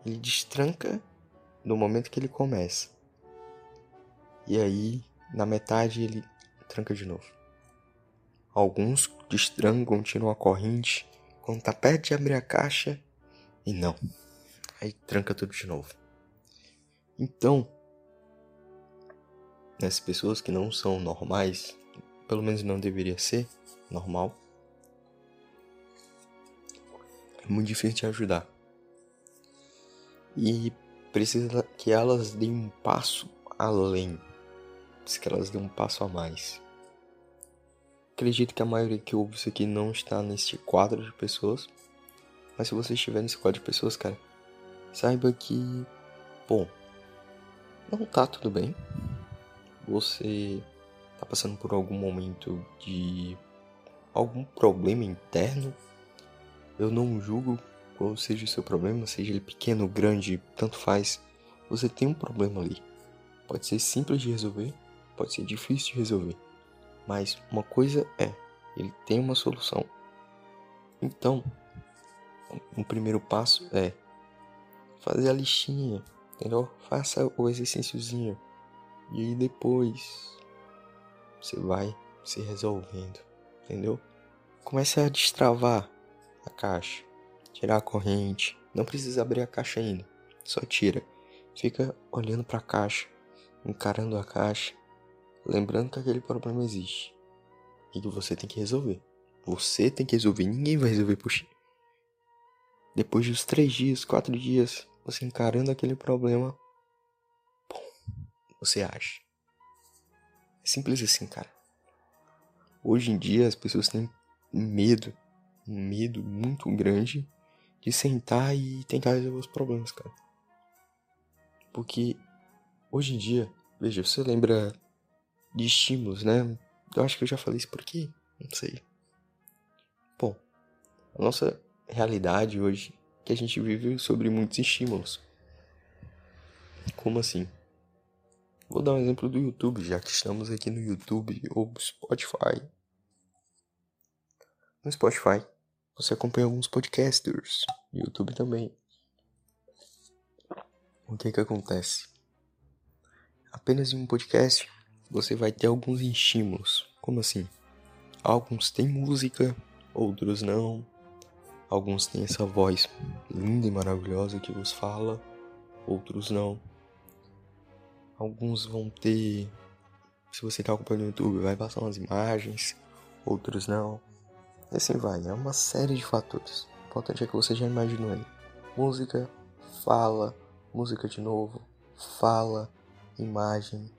Ele destranca no momento que ele começa. E aí, na metade, ele tranca de novo. Alguns destrancam, continuam a corrente. Quando tá perto de abrir a caixa, e não. Aí tranca tudo de novo. Então, as pessoas que não são normais, pelo menos não deveria ser normal, é muito difícil de ajudar. E precisa que elas deem um passo além. Precisa que elas deem um passo a mais. Acredito que a maioria que ouve isso aqui não está neste quadro de pessoas. Mas se você estiver nesse quadro de pessoas, cara, saiba que, bom, não tá tudo bem. Você tá passando por algum momento de algum problema interno eu não julgo qual seja o seu problema, seja ele pequeno, grande, tanto faz. Você tem um problema ali. Pode ser simples de resolver, pode ser difícil de resolver. Mas uma coisa é, ele tem uma solução. Então, o primeiro passo é fazer a listinha, entendeu? Faça o exercíciozinho. E aí depois você vai se resolvendo, entendeu? Comece a destravar a caixa, tirar a corrente. Não precisa abrir a caixa ainda, só tira. Fica olhando para a caixa, encarando a caixa, lembrando que aquele problema existe e que você tem que resolver. Você tem que resolver, ninguém vai resolver por ti. Depois de uns três dias, quatro dias, você encarando aquele problema, bom, você age. É simples assim, cara. Hoje em dia as pessoas têm medo um medo muito grande de sentar e tentar resolver os problemas, cara. Porque hoje em dia, veja, você lembra de estímulos, né? Eu acho que eu já falei isso por aqui, não sei. Bom, a nossa realidade hoje que a gente vive sobre muitos estímulos. Como assim? Vou dar um exemplo do YouTube, já que estamos aqui no YouTube ou Spotify. No Spotify, você acompanha alguns podcasters, YouTube também. O que que acontece? Apenas em um podcast você vai ter alguns estímulos. Como assim? Alguns têm música, outros não. Alguns têm essa voz linda e maravilhosa que vos fala, outros não. Alguns vão ter. Se você está acompanhando no YouTube, vai passar umas imagens, outros não. E assim vai, é uma série de fatores. O importante é que você já imaginou aí. Música, fala, música de novo, fala, imagem.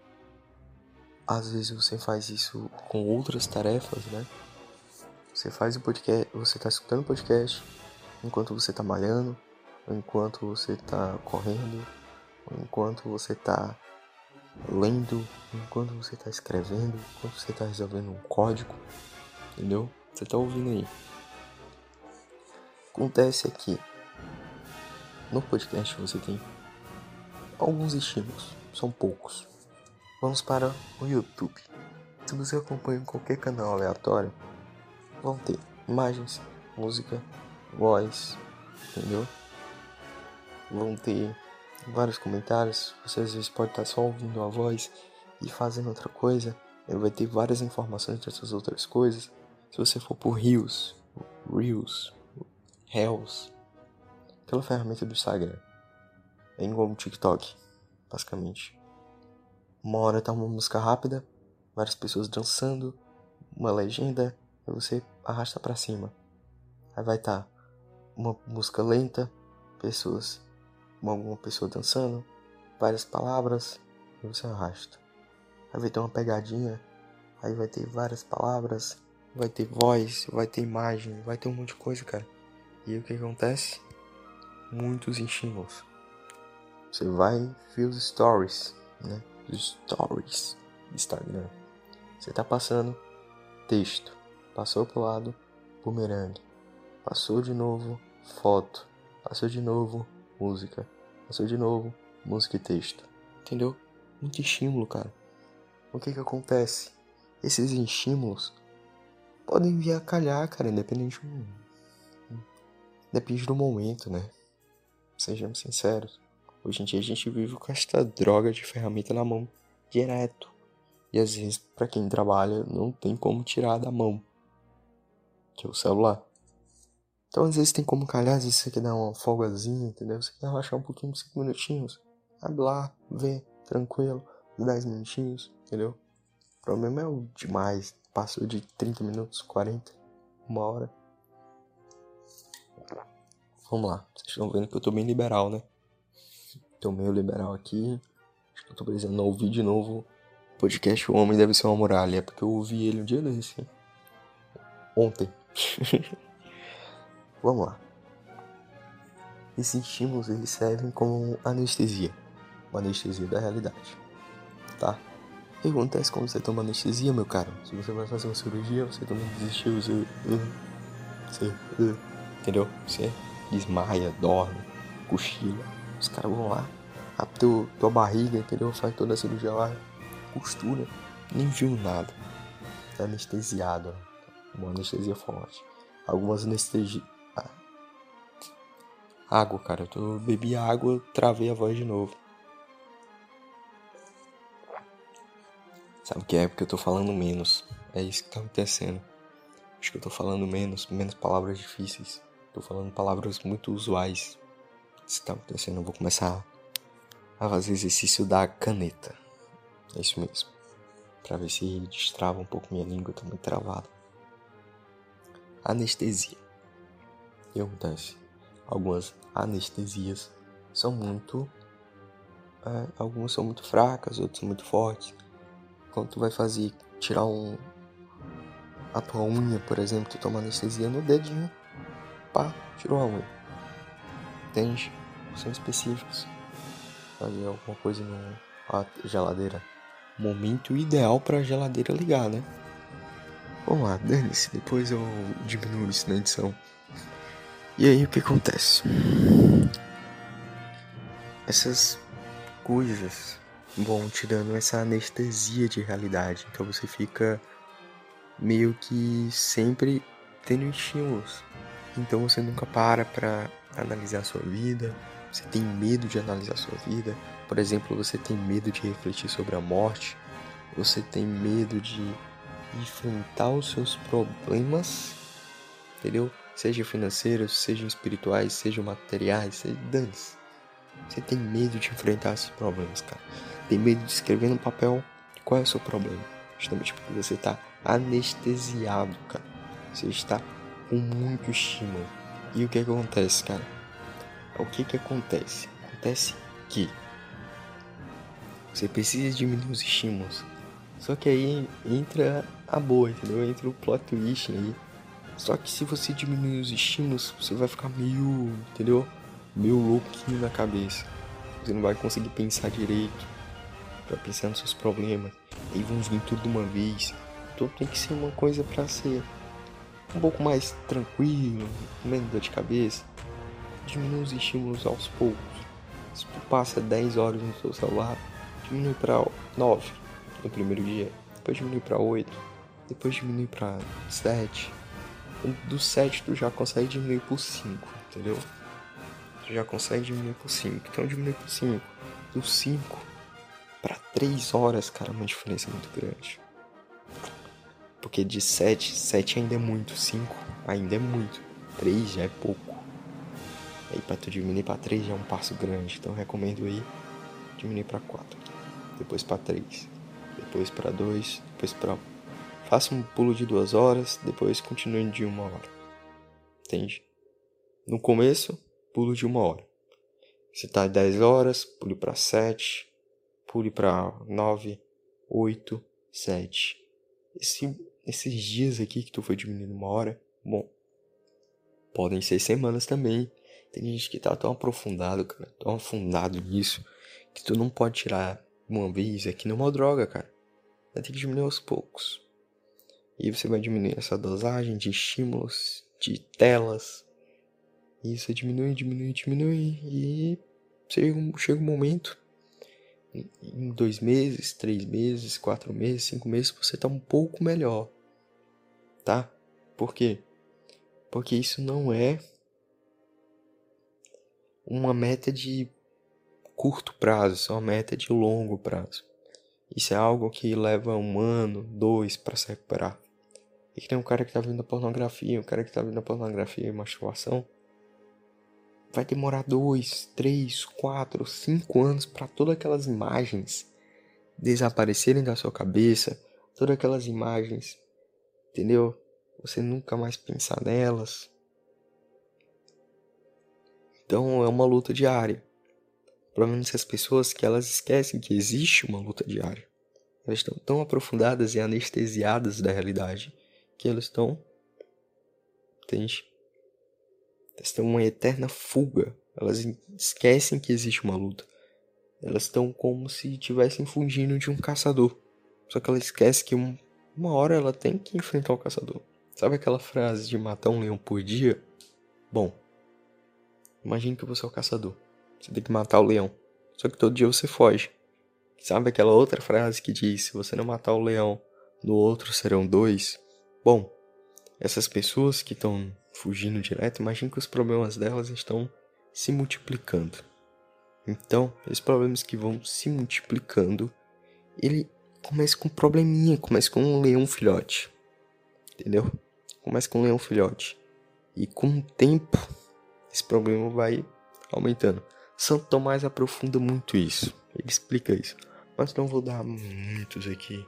Às vezes você faz isso com outras tarefas, né? Você faz o podcast, você está escutando o podcast enquanto você está malhando, enquanto você está correndo, enquanto você está lendo, enquanto você está escrevendo, enquanto você está resolvendo um código, entendeu? Você tá ouvindo aí? Acontece aqui. No podcast você tem alguns estímulos, são poucos. Vamos para o YouTube. Se você acompanha qualquer canal aleatório, vão ter imagens, música, voz, entendeu? Vão ter vários comentários. Você às vezes pode estar só ouvindo a voz e fazendo outra coisa. Ele vai ter várias informações dessas outras coisas. Se você for por Reels, Reels, Reels, aquela ferramenta do Instagram, é igual um TikTok, basicamente. Uma hora tá uma música rápida, várias pessoas dançando, uma legenda, você arrasta para cima. Aí vai estar tá uma música lenta, pessoas, uma, pessoa dançando, várias palavras, e você arrasta. Aí vai ter uma pegadinha, aí vai ter várias palavras, vai ter voz, vai ter imagem, vai ter um monte de coisa, cara. E o que acontece? Muitos estímulos. Você vai ver os stories, né? Os stories do Instagram. Você tá passando texto, passou pro lado, bumerangue, passou de novo, foto, passou de novo, música, passou de novo, música e texto. Entendeu? Muito estímulo, cara. O que que acontece? Esses estímulos podem vir a calhar, cara, independente do... Depende do momento, né? Sejamos sinceros. Hoje em dia a gente vive com esta droga de ferramenta na mão direto. E às vezes, para quem trabalha, não tem como tirar da mão. Que é o celular. Então às vezes tem como calhar, às vezes você quer dar uma folgazinha, entendeu? Você quer relaxar um pouquinho, 5 minutinhos. Abre lá, vê, tranquilo, 10 minutinhos, entendeu? O problema é o demais. Passou de 30 minutos, 40, uma hora. Vamos lá, vocês estão vendo que eu tô bem liberal, né? Tô meio liberal aqui. Acho que eu tô precisando ouvir de novo o podcast O Homem Deve Ser uma Muralha, porque eu ouvi ele um dia desse. Ontem. Vamos lá. Esses estímulos eles servem como anestesia, uma anestesia da realidade, tá? O que acontece quando você toma anestesia, meu caro? Se você vai fazer uma cirurgia, você também desistiu, você, uh, você uh, entendeu? Você desmaia, dorme, cochila. Os caras vão lá, a tua, barriga, entendeu? Faz toda a cirurgia lá, costura, nem viu nada. Tá anestesiado, uma anestesia forte. Algumas anestesias Água, cara. Eu tô, bebi água, travei a voz de novo. Sabe o que é? Porque eu tô falando menos. É isso que tá acontecendo. Acho que eu tô falando menos, menos palavras difíceis. Tô falando palavras muito usuais. Isso que tá acontecendo. Eu vou começar a fazer exercício da caneta. É isso mesmo. Pra ver se destrava um pouco minha língua, tô muito travado. Anestesia. O que acontece? algumas anestesias são muito. É, algumas são muito fracas, outras são muito fortes. Quando tu vai fazer, tirar um. A tua unha, por exemplo, tu toma anestesia no dedinho, pá, tirou a unha. Entende? São específicos. Fazer alguma coisa na geladeira. Momento ideal para a geladeira ligar, né? Vamos lá, dane-se, depois eu diminuo isso na edição. E aí o que acontece? Essas coisas vão te dando essa anestesia de realidade. Então você fica meio que sempre tendo estímulos. Então você nunca para para analisar a sua vida. Você tem medo de analisar a sua vida. Por exemplo, você tem medo de refletir sobre a morte. Você tem medo de enfrentar os seus problemas, entendeu? Seja financeiros, sejam espirituais, sejam materiais, seja dane-se. Você tem medo de enfrentar esses problemas, cara. Tem medo de escrever no papel qual é o seu problema. Justamente porque você está anestesiado, cara. Você está com muito estímulo. E o que, que acontece, cara? O que que acontece? Acontece que você precisa diminuir os estímulos. Só que aí entra a boa, entendeu? Entra o plot twist aí só que se você diminuir os estímulos, você vai ficar meio, entendeu? Meio louquinho na cabeça. Você não vai conseguir pensar direito. Pra pensar nos seus problemas. Aí vão vir tudo de uma vez. Então tem que ser uma coisa para ser um pouco mais tranquilo, menos dor de cabeça. Diminui os estímulos aos poucos. Se tu passa 10 horas no seu celular, diminui para 9 no primeiro dia, depois diminui para 8, depois diminui para 7, do 7 tu já consegue diminuir por 5, entendeu? Tu já consegue diminuir por 5. Então diminui por 5. Do 5 para 3 horas, cara, é uma diferença muito grande. Porque de 7, 7 ainda é muito, 5 ainda é muito, 3 já é pouco. Aí para tu diminuir para 3 já é um passo grande. Então recomendo aí diminuir para 4. Depois para 3. Depois para 2, depois para Faça um pulo de duas horas, depois continue de uma hora. Entende? No começo, pulo de uma hora. Se tá 10 horas, pule para 7, pule para 9, 8, 7. Esse, esses dias aqui que tu foi diminuindo uma hora, bom, podem ser semanas também. Tem gente que tá tão aprofundado, cara, tão afundado nisso, que tu não pode tirar uma vez. Aqui não é uma droga, cara. Vai ter que diminuir aos poucos. E você vai diminuir essa dosagem de estímulos, de telas. E você diminui, diminui, diminui. E chega um, momento, em dois meses, três meses, quatro meses, cinco meses, você tá um pouco melhor. Tá? Por quê? Porque isso não é uma meta de curto prazo, isso é uma meta de longo prazo. Isso é algo que leva um ano, dois para se recuperar. E que tem um cara que tá vindo da pornografia, um cara que tá vindo da pornografia e masturbação. Vai demorar dois, três, quatro, cinco anos para todas aquelas imagens desaparecerem da sua cabeça, todas aquelas imagens, entendeu? Você nunca mais pensar nelas. Então é uma luta diária. Provavelmente as pessoas que elas esquecem que existe uma luta diária. Elas estão tão aprofundadas e anestesiadas da realidade que elas estão. Entende? Elas estão uma eterna fuga. Elas esquecem que existe uma luta. Elas estão como se estivessem fugindo de um caçador. Só que ela esquece que um, uma hora ela tem que enfrentar o caçador. Sabe aquela frase de matar um leão por dia? Bom, imagine que você é o caçador. Você tem que matar o leão. Só que todo dia você foge. Sabe aquela outra frase que diz: se você não matar o leão, no outro serão dois? Bom, essas pessoas que estão fugindo direto, imagine que os problemas delas estão se multiplicando. Então, esses problemas que vão se multiplicando, ele começa com um probleminha, começa com um leão filhote. Entendeu? Começa com um leão filhote. E com o tempo, esse problema vai aumentando. Santo Tomás aprofunda muito isso. Ele explica isso. Mas não vou dar muitos aqui.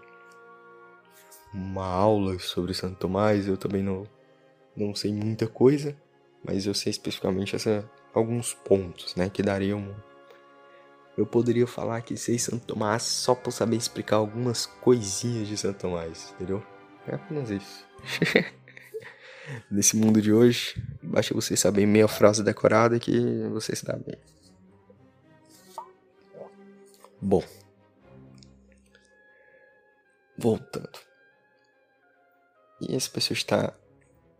Uma aula sobre Santo Tomás. Eu também não, não sei muita coisa. Mas eu sei especificamente essa, alguns pontos, né? Que dariam. Eu poderia falar que sei Santo Tomás só por saber explicar algumas coisinhas de Santo Tomás, entendeu? É apenas isso. Nesse mundo de hoje, basta você saber meia frase decorada que você se dá bem. Bom, voltando. E essa pessoa está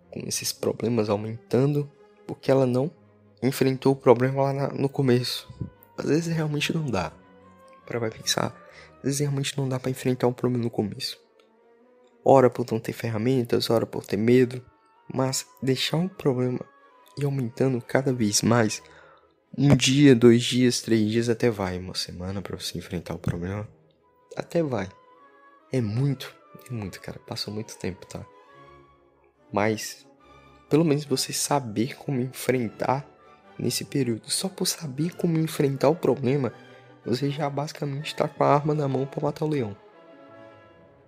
com esses problemas aumentando porque ela não enfrentou o problema lá no começo. Às vezes realmente não dá. Para vai pensar, às vezes realmente não dá para enfrentar um problema no começo. Ora por não ter ferramentas, ora por ter medo, mas deixar um problema ir aumentando cada vez mais um dia, dois dias, três dias até vai. Uma semana para você enfrentar o problema. Até vai. É muito, é muito, cara. Passa muito tempo, tá? Mas, pelo menos você saber como enfrentar nesse período. Só por saber como enfrentar o problema, você já basicamente está com a arma na mão para matar o leão.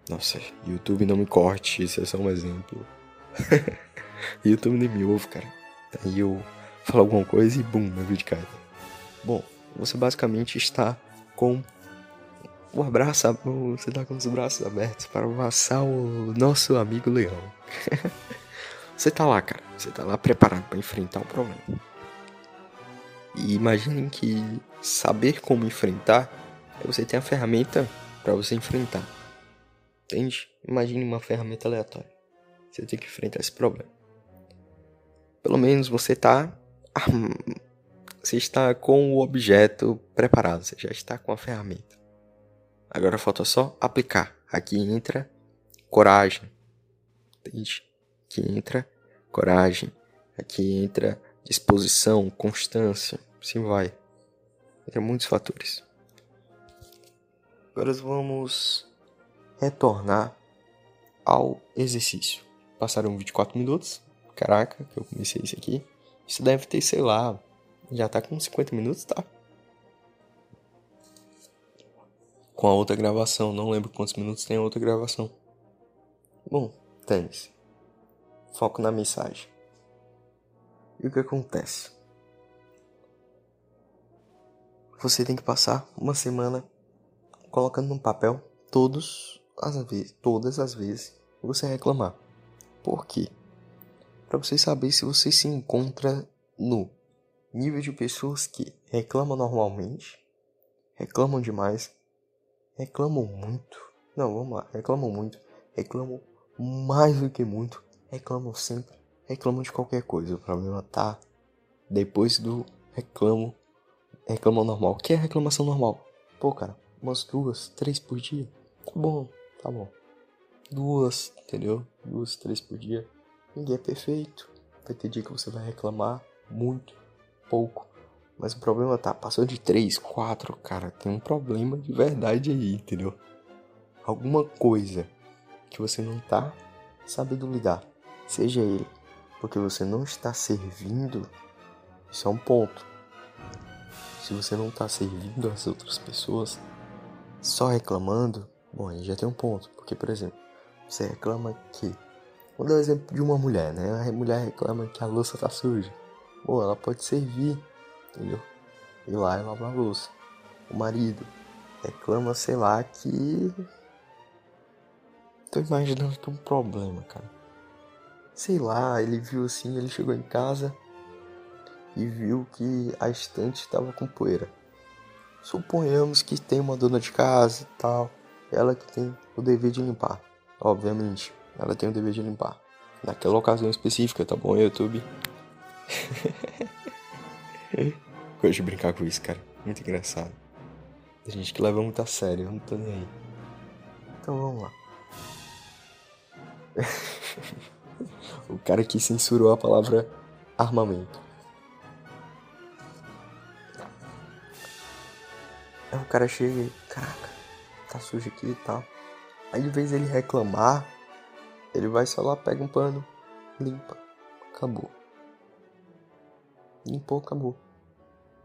Nossa, YouTube não me corte, isso é só um exemplo. YouTube nem me ouve, cara. Aí eu fala alguma coisa e bum, meu vídeo cai. Bom, você basicamente está com o abraço, você está com os braços abertos para abraçar o nosso amigo leão. você está lá, cara. Você está lá preparado para enfrentar o problema. E imaginem que saber como enfrentar é você ter a ferramenta para você enfrentar. Entende? Imagine uma ferramenta aleatória. Você tem que enfrentar esse problema. Pelo menos você está você está com o objeto preparado, você já está com a ferramenta. Agora falta só aplicar. Aqui entra coragem. Entende? Aqui entra coragem. Aqui entra disposição, constância. Assim vai. Entra muitos fatores. Agora vamos retornar ao exercício. Passaram 24 minutos. Caraca, que eu comecei isso aqui. Isso deve ter, sei lá, já tá com 50 minutos, tá? Com a outra gravação, não lembro quantos minutos tem a outra gravação. Bom, tênis. Foco na mensagem. E o que acontece? Você tem que passar uma semana colocando no papel todos as vezes, todas as vezes você reclamar. Por quê? para você saber se você se encontra no nível de pessoas que reclamam normalmente, reclamam demais, reclamam muito. Não, vamos lá, reclamam muito, reclamam mais do que muito, reclamam sempre, reclamam de qualquer coisa. O problema tá depois do reclamo, reclamam normal. O que é reclamação normal? Pô, cara, umas duas, três por dia. Tá bom, tá bom. Duas, entendeu? Duas, três por dia ninguém é perfeito. Vai ter dia que você vai reclamar muito, pouco. Mas o problema tá, passou de 3, 4, cara, tem um problema de verdade aí, entendeu? Alguma coisa que você não tá sabendo lidar, seja ele porque você não está servindo, isso é um ponto. Se você não está servindo as outras pessoas, só reclamando, bom, aí já tem um ponto. Porque, por exemplo, você reclama que. Vou dar o exemplo de uma mulher, né? A mulher reclama que a louça tá suja. Bom, ela pode servir, entendeu? Ir lá e lavar a louça. O marido reclama, sei lá, que. Tô imaginando que é um problema, cara. Sei lá, ele viu assim, ele chegou em casa e viu que a estante estava com poeira. Suponhamos que tem uma dona de casa e tal, ela que tem o dever de limpar. Obviamente, ela tem o dever de limpar. Naquela ocasião específica, tá bom, YouTube? Gosto de brincar com isso, cara. Muito engraçado. Tem gente que leva muito a sério, não tô nem aí. Então vamos lá. o cara que censurou a palavra armamento. Aí o cara chega e, caraca, tá sujo aqui e tal. Aí de vez ele reclamar, ele vai só lá, pega um pano, limpa. Acabou. Limpou, acabou.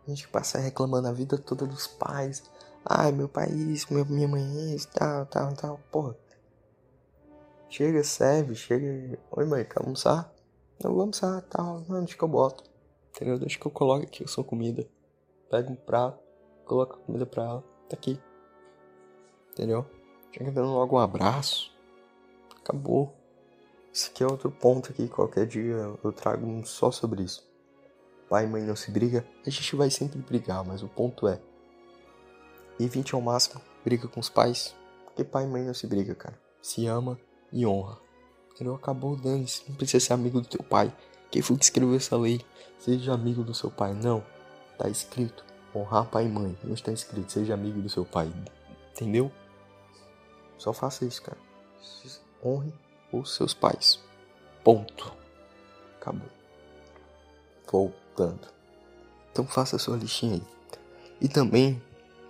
A gente passa reclamando a vida toda dos pais. Ai, meu pai isso, meu, minha mãe isso, tal, tal, tal. Porra. Chega, serve, chega. Oi, mãe, quer almoçar? Não vou almoçar, tal. Não, deixa que eu boto. Entendeu? Deixa que eu coloque aqui a sua comida. Pega um prato coloca comida pra ela. Tá aqui. Entendeu? Chega dando logo um abraço. Acabou. Esse aqui é outro ponto aqui. Qualquer dia eu trago um só sobre isso. Pai e mãe não se briga. A gente vai sempre brigar, mas o ponto é. Evite ao máximo briga com os pais. Porque pai e mãe não se briga, cara. Se ama e honra. Entendeu? Acabou dane-se. Não precisa ser amigo do teu pai. Quem foi que escreveu essa lei? Seja amigo do seu pai. Não. Tá escrito. Honrar pai e mãe. Não está escrito, seja amigo do seu pai. Entendeu? Só faça isso, cara. Honre os seus pais. Ponto. Acabou. Então faça a sua listinha aí. E também,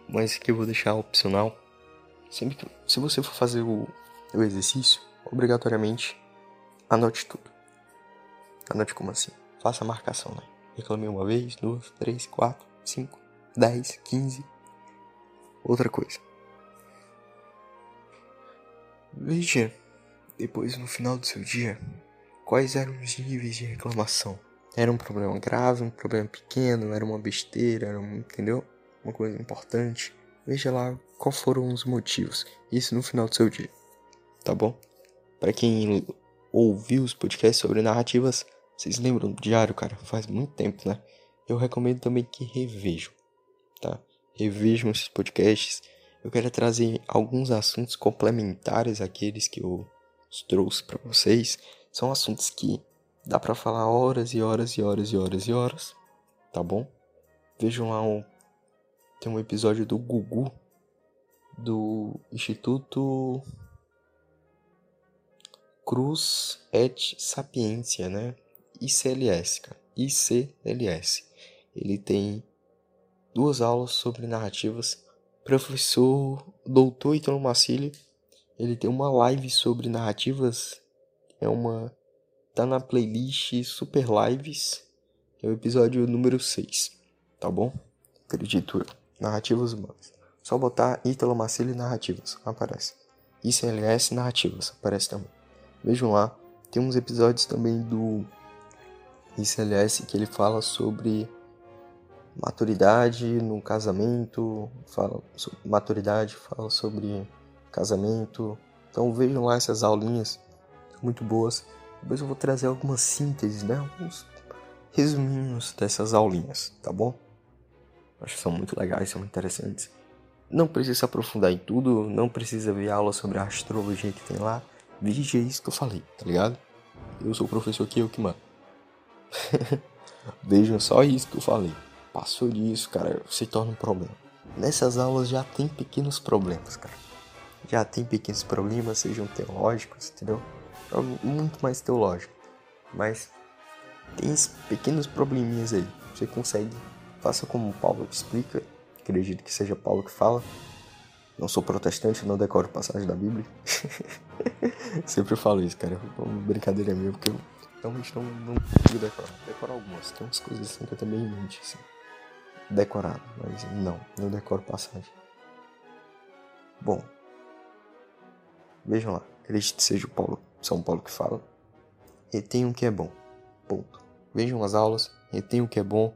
mas que eu vou deixar opcional. Sempre que, se você for fazer o, o exercício, obrigatoriamente anote tudo. Anote como assim? Faça a marcação, né? Reclamei uma vez, duas, três, quatro, cinco, 10, 15. Outra coisa. Veja, depois no final do seu dia, quais eram os níveis de reclamação. Era um problema grave, um problema pequeno, era uma besteira, era um, entendeu? Uma coisa importante. Veja lá quais foram os motivos. Isso no final do seu dia. Tá bom? Para quem ouviu os podcasts sobre narrativas, vocês lembram do diário, cara? Faz muito tempo, né? Eu recomendo também que revejam tá? Revejam esses podcasts. Eu quero trazer alguns assuntos complementares àqueles que eu trouxe para vocês. São assuntos que dá para falar horas e horas e horas e horas e horas, tá bom? Vejam lá um tem um episódio do Gugu do Instituto Cruz et Sapiência, né? ICLS, cara. ICLS. Ele tem duas aulas sobre narrativas. Professor Doutor Italo Macili, ele tem uma live sobre narrativas. É uma. Tá na playlist Super Lives. É o episódio número 6. Tá bom? Acredito eu. Narrativas humanas. Só botar Italo Macili Narrativas. Aparece. ICLS Narrativas. Aparece também. Vejam lá. Tem uns episódios também do ICLS que ele fala sobre maturidade no casamento, fala sobre maturidade, fala sobre casamento. Então vejam lá essas aulinhas muito boas. Depois eu vou trazer algumas sínteses, né? Alguns resuminhos dessas aulinhas, tá bom? Acho que são muito legais, são muito interessantes. Não precisa se aprofundar em tudo, não precisa ver aula sobre a astrologia que tem lá. Veja isso que eu falei, tá ligado? Eu sou o professor aqui, eu que mando. Vejam só isso que eu falei passou disso, cara, se torna um problema. Nessas aulas já tem pequenos problemas, cara. Já tem pequenos problemas, sejam teológicos, entendeu? Muito mais teológico. Mas tem pequenos probleminhas aí. Você consegue, faça como Paulo explica. Acredito que seja Paulo que fala. Não sou protestante, não decoro passagem da Bíblia. Sempre falo isso, cara. É uma brincadeira minha, porque eu realmente não, não consigo decorar. Decoro algumas. Tem umas coisas assim que eu também mente, assim. Decorado, mas não, não decoro passagem. Bom. Vejam lá. Acredito que seja o Paulo, São Paulo que fala. Retém o que é bom. Ponto. Vejam as aulas, retém o que é bom.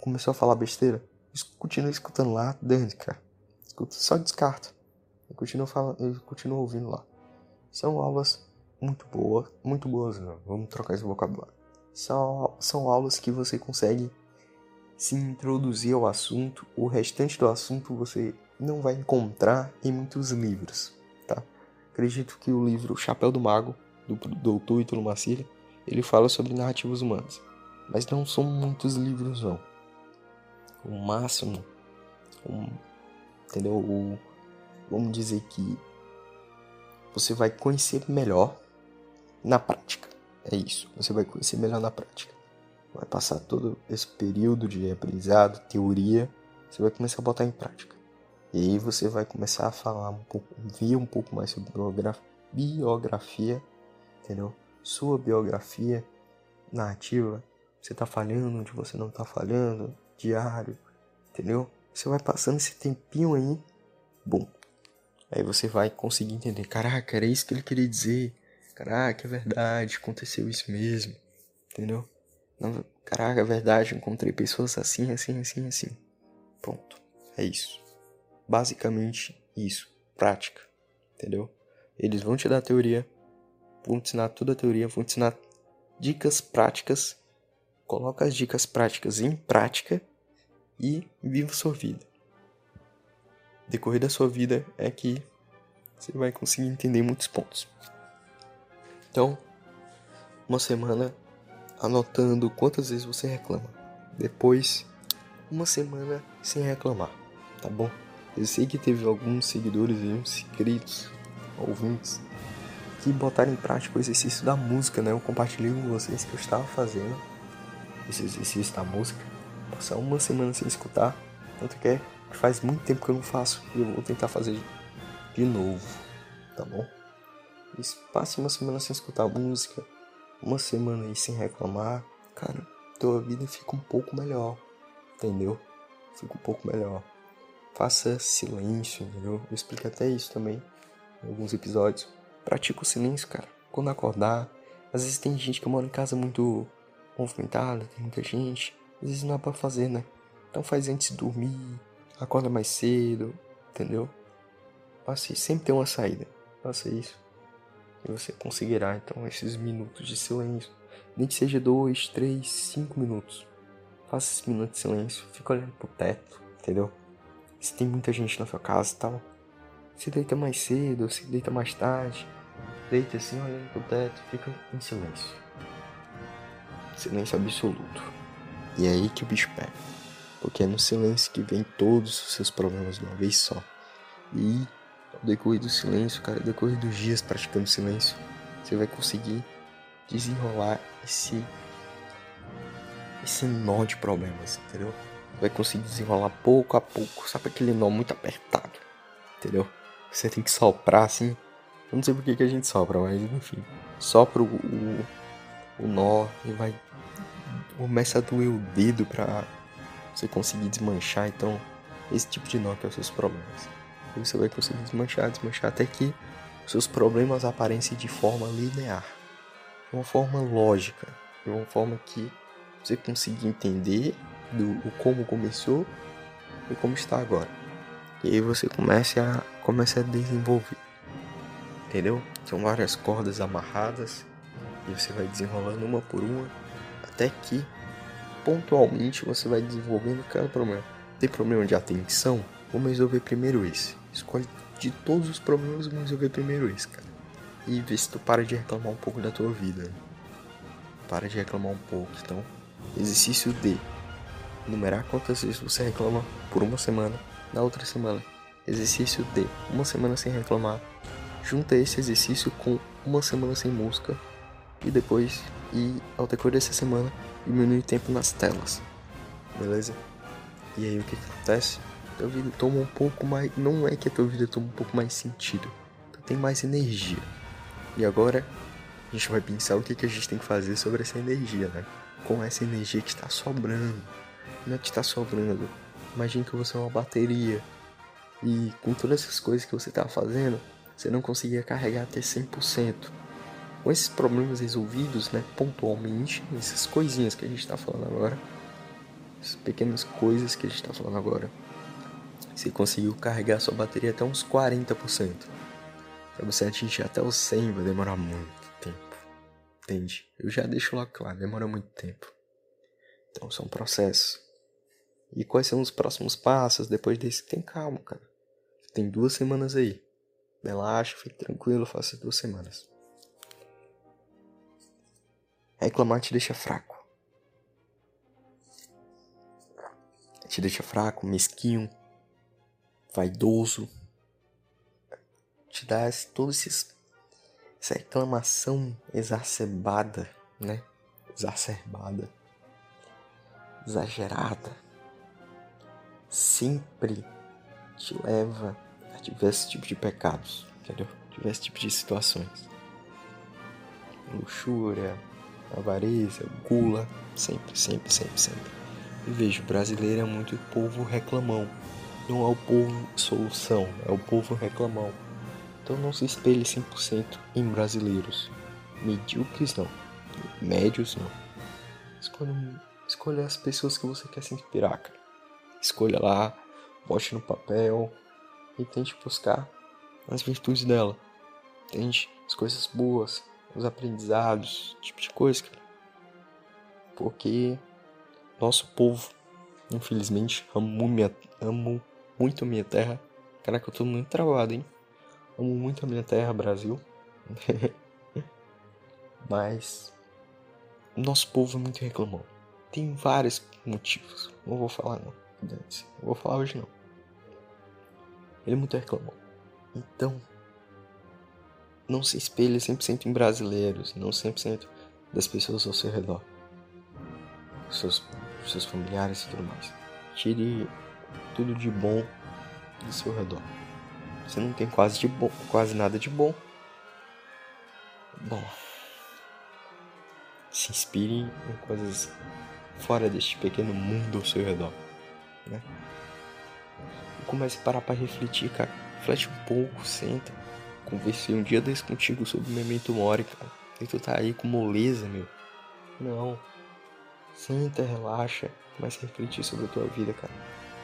Começou a falar besteira? Continua escutando lá, dane cara. Escuta, só descarta. Eu continuo, falando, eu ouvindo lá. São aulas muito boas, muito boas não. Vamos trocar esse vocabulário. São, são aulas que você consegue se introduzir ao assunto. O restante do assunto você não vai encontrar em muitos livros? Acredito que o livro Chapéu do Mago, do Doutor Ítalo Macilha, ele fala sobre narrativas humanas. Mas não são muitos livros, não. O máximo, um, entendeu? O, vamos dizer que você vai conhecer melhor na prática. É isso, você vai conhecer melhor na prática. Vai passar todo esse período de aprendizado, teoria, você vai começar a botar em prática. E aí você vai começar a falar um pouco, ver um pouco mais sobre biografia, entendeu? Sua biografia narrativa, você tá falhando, onde você não tá falhando, diário, entendeu? Você vai passando esse tempinho aí, bom. Aí você vai conseguir entender, caraca, era isso que ele queria dizer. Caraca, é verdade, aconteceu isso mesmo, entendeu? Não, caraca, é verdade, encontrei pessoas assim, assim, assim, assim. Ponto. É isso basicamente isso, prática, entendeu? Eles vão te dar teoria, vão te ensinar toda a teoria, vão te ensinar dicas práticas, coloca as dicas práticas em prática e viva sua vida. Decorrer da sua vida é que você vai conseguir entender muitos pontos. Então, uma semana anotando quantas vezes você reclama. Depois, uma semana sem reclamar, tá bom? Eu sei que teve alguns seguidores e inscritos, ouvintes, que botaram em prática o exercício da música, né? Eu compartilhei com vocês que eu estava fazendo esse exercício da música. Passar uma semana sem escutar, tanto que é faz muito tempo que eu não faço e eu vou tentar fazer de novo, tá bom? Passe uma semana sem escutar música, uma semana aí sem reclamar, cara, tua vida fica um pouco melhor, entendeu? Fica um pouco melhor faça silêncio, entendeu? Eu explico até isso também em alguns episódios. Pratica o silêncio, cara. Quando acordar, às vezes tem gente que mora em casa muito movimentada, tem muita gente, às vezes não é pra fazer, né? Então faz antes de dormir, acorda mais cedo, entendeu? Passe, sempre tem uma saída. Faça isso. E você conseguirá, então, esses minutos de silêncio. Nem que seja dois, três, cinco minutos. Faça esses minutos de silêncio, fica olhando pro teto, entendeu? Se tem muita gente na sua casa e tal, se deita mais cedo, se deita mais tarde, deita assim olhando pro teto, fica em silêncio. Silêncio absoluto. E é aí que o bicho pega. Porque é no silêncio que vem todos os seus problemas de uma vez só. E ao decorrer do silêncio, cara, ao decorrer dos dias praticando silêncio, você vai conseguir desenrolar esse esse nó de problemas, entendeu? Vai conseguir desenrolar pouco a pouco. Sabe aquele nó muito apertado? Entendeu? Você tem que soprar assim. Eu não sei por que, que a gente sopra, mas enfim. Sopra o, o, o nó e vai. Começa a doer o dedo pra você conseguir desmanchar. Então, esse tipo de nó que é os seus problemas. E você vai conseguir desmanchar, desmanchar até que seus problemas aparecem de forma linear. De uma forma lógica. De uma forma que você consiga entender do o como começou e como está agora. E aí você começa a, começa a desenvolver. Entendeu? São várias cordas amarradas e você vai desenrolando uma por uma até que pontualmente você vai desenvolvendo cada problema. Tem problema de atenção? Vamos resolver primeiro esse. Escolhe de todos os problemas, vamos resolver primeiro esse, cara. E vê se tu para de reclamar um pouco da tua vida. Para de reclamar um pouco. Então, exercício D numerar quantas vezes você reclama por uma semana, na outra semana. Exercício de uma semana sem reclamar. Junta esse exercício com uma semana sem música e depois E ao decorrer dessa semana, diminui o tempo nas telas. Beleza? E aí o que, que acontece? Tua vida toma um pouco mais. Não é que a tua vida toma um pouco mais sentido. Tu tem mais energia. E agora a gente vai pensar o que, que a gente tem que fazer sobre essa energia, né? Com essa energia que está sobrando. Não é que está sobrando. Imagine que você é uma bateria. E com todas essas coisas que você está fazendo, você não conseguia carregar até 100%. Com esses problemas resolvidos, né, pontualmente, essas coisinhas que a gente está falando agora, essas pequenas coisas que a gente está falando agora, você conseguiu carregar sua bateria até uns 40%. Pra você atingir até o 100 vai demorar muito tempo. Entende? Eu já deixo lá claro, demora muito tempo. Então são processos. E quais são os próximos passos depois desse? Tem calma, cara. Tem duas semanas aí. Relaxa, fique tranquilo, faça duas semanas. Reclamar te deixa fraco. Te deixa fraco, mesquinho, vaidoso. Te dá todo esses, essa reclamação exacerbada, né? Exacerbada. Exagerada. Sempre te leva a diversos tipos de pecados, entendeu? Diversos tipos de situações. Luxúria, avareza, gula, sempre, sempre, sempre, sempre. E vejo, brasileiro é muito povo reclamão. Não é o povo solução, é o povo reclamão. Então não se espelhe 100% em brasileiros. Medíocres não. Médios não. Escolha, escolha as pessoas que você quer se inspirar, cara. Escolha lá, bote no papel e tente buscar as virtudes dela. Tente as coisas boas, os aprendizados, tipo de coisa, cara. Porque nosso povo, infelizmente, amo, minha, amo muito a minha terra. Caraca, eu tô muito travado, hein? Amo muito a minha terra, Brasil. Mas nosso povo é muito reclamão. Tem vários motivos. Não vou falar não. Não vou falar hoje não. Ele é muito reclamão. Então, não se espelhe 100% em brasileiros, não 100% das pessoas ao seu redor. Seus, seus familiares e tudo mais. Tire tudo de bom do seu redor. Você não tem quase, de bom, quase nada de bom. Bom, se inspire em coisas fora deste pequeno mundo ao seu redor, né? Comece a parar para refletir, cara. Reflete um pouco, senta Conversei um dia desse contigo sobre o Memento Mori, cara. E tu tá aí com moleza, meu. Não. Senta, relaxa. Comece a refletir sobre a tua vida, cara.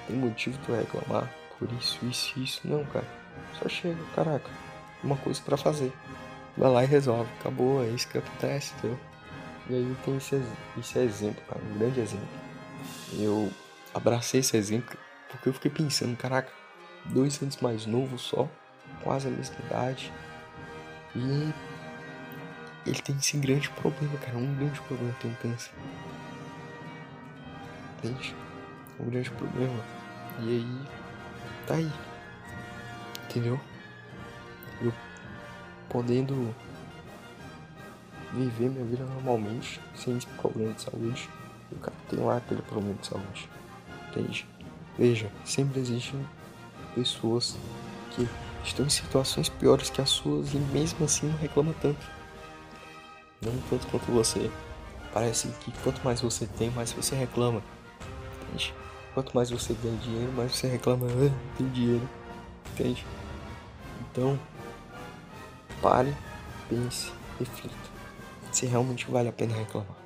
Tem motivo tu reclamar por isso, isso, isso. Não, cara. Só chega, caraca. Uma coisa para fazer. Vai lá e resolve. Acabou, é isso que acontece, entendeu? E aí tem esse, esse exemplo, cara. Um grande exemplo. Eu abracei esse exemplo porque eu fiquei pensando, caraca, dois anos mais novo só quase a mesma idade. E ele tem esse grande problema, cara. Um grande problema tem câncer. Entende? Um grande problema. E aí, tá aí. Entendeu? Eu podendo viver minha vida normalmente, sem problema de saúde. O cara tem lá aquele problema de saúde. Entende? Veja, sempre existem pessoas que estão em situações piores que as suas e mesmo assim não reclama tanto. Não tanto quanto você. Parece que quanto mais você tem, mais você reclama. Entende? Quanto mais você ganha dinheiro, mais você reclama, ah, tem dinheiro. Entende? Então, pare, pense, reflita. Se realmente vale a pena reclamar.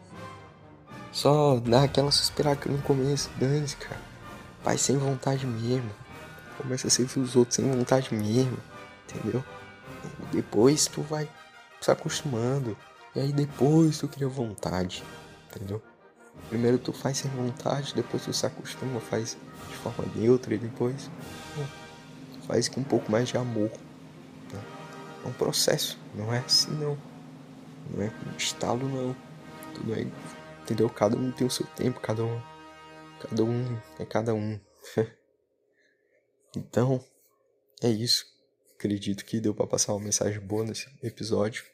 Só dá aquela suspirada no começo, dane cara. Vai sem vontade mesmo começa a servir os outros sem vontade mesmo, entendeu? E depois tu vai se acostumando. E aí depois tu cria vontade, entendeu? Primeiro tu faz sem vontade, depois tu se acostuma, faz de forma neutra e depois faz com um pouco mais de amor. Né? É um processo, não é assim não. Não é um estalo não. Tudo é, entendeu? Cada um tem o seu tempo, cada um. Cada um é cada um. Então, é isso. Acredito que deu para passar uma mensagem boa nesse episódio.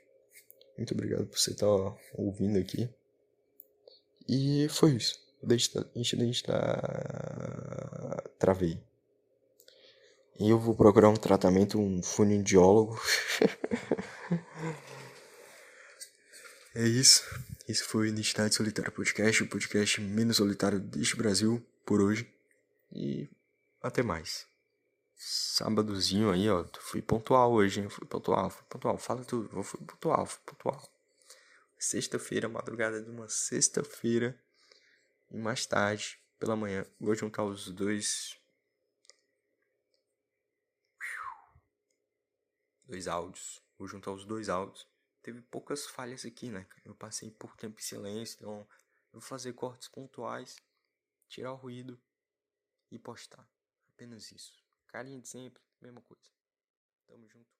Muito obrigado por você estar tá ouvindo aqui. E foi isso. Incidente da. Travei. E eu vou procurar um tratamento, um funidiólogo. é isso. Esse foi o Identidade Solitária Podcast, o podcast menos solitário deste Brasil por hoje. E até mais. Sábadozinho aí, ó. Fui pontual hoje, hein? Fui pontual, fui pontual. Fala tudo. Eu fui pontual, fui pontual. Sexta-feira, madrugada de uma sexta-feira. E mais tarde, pela manhã, vou juntar os dois dois áudios. Vou juntar os dois áudios. Teve poucas falhas aqui, né? Eu passei pouco tempo em silêncio, então eu vou fazer cortes pontuais, tirar o ruído e postar. Apenas isso. Carinha de sempre, mesma coisa. Tamo junto.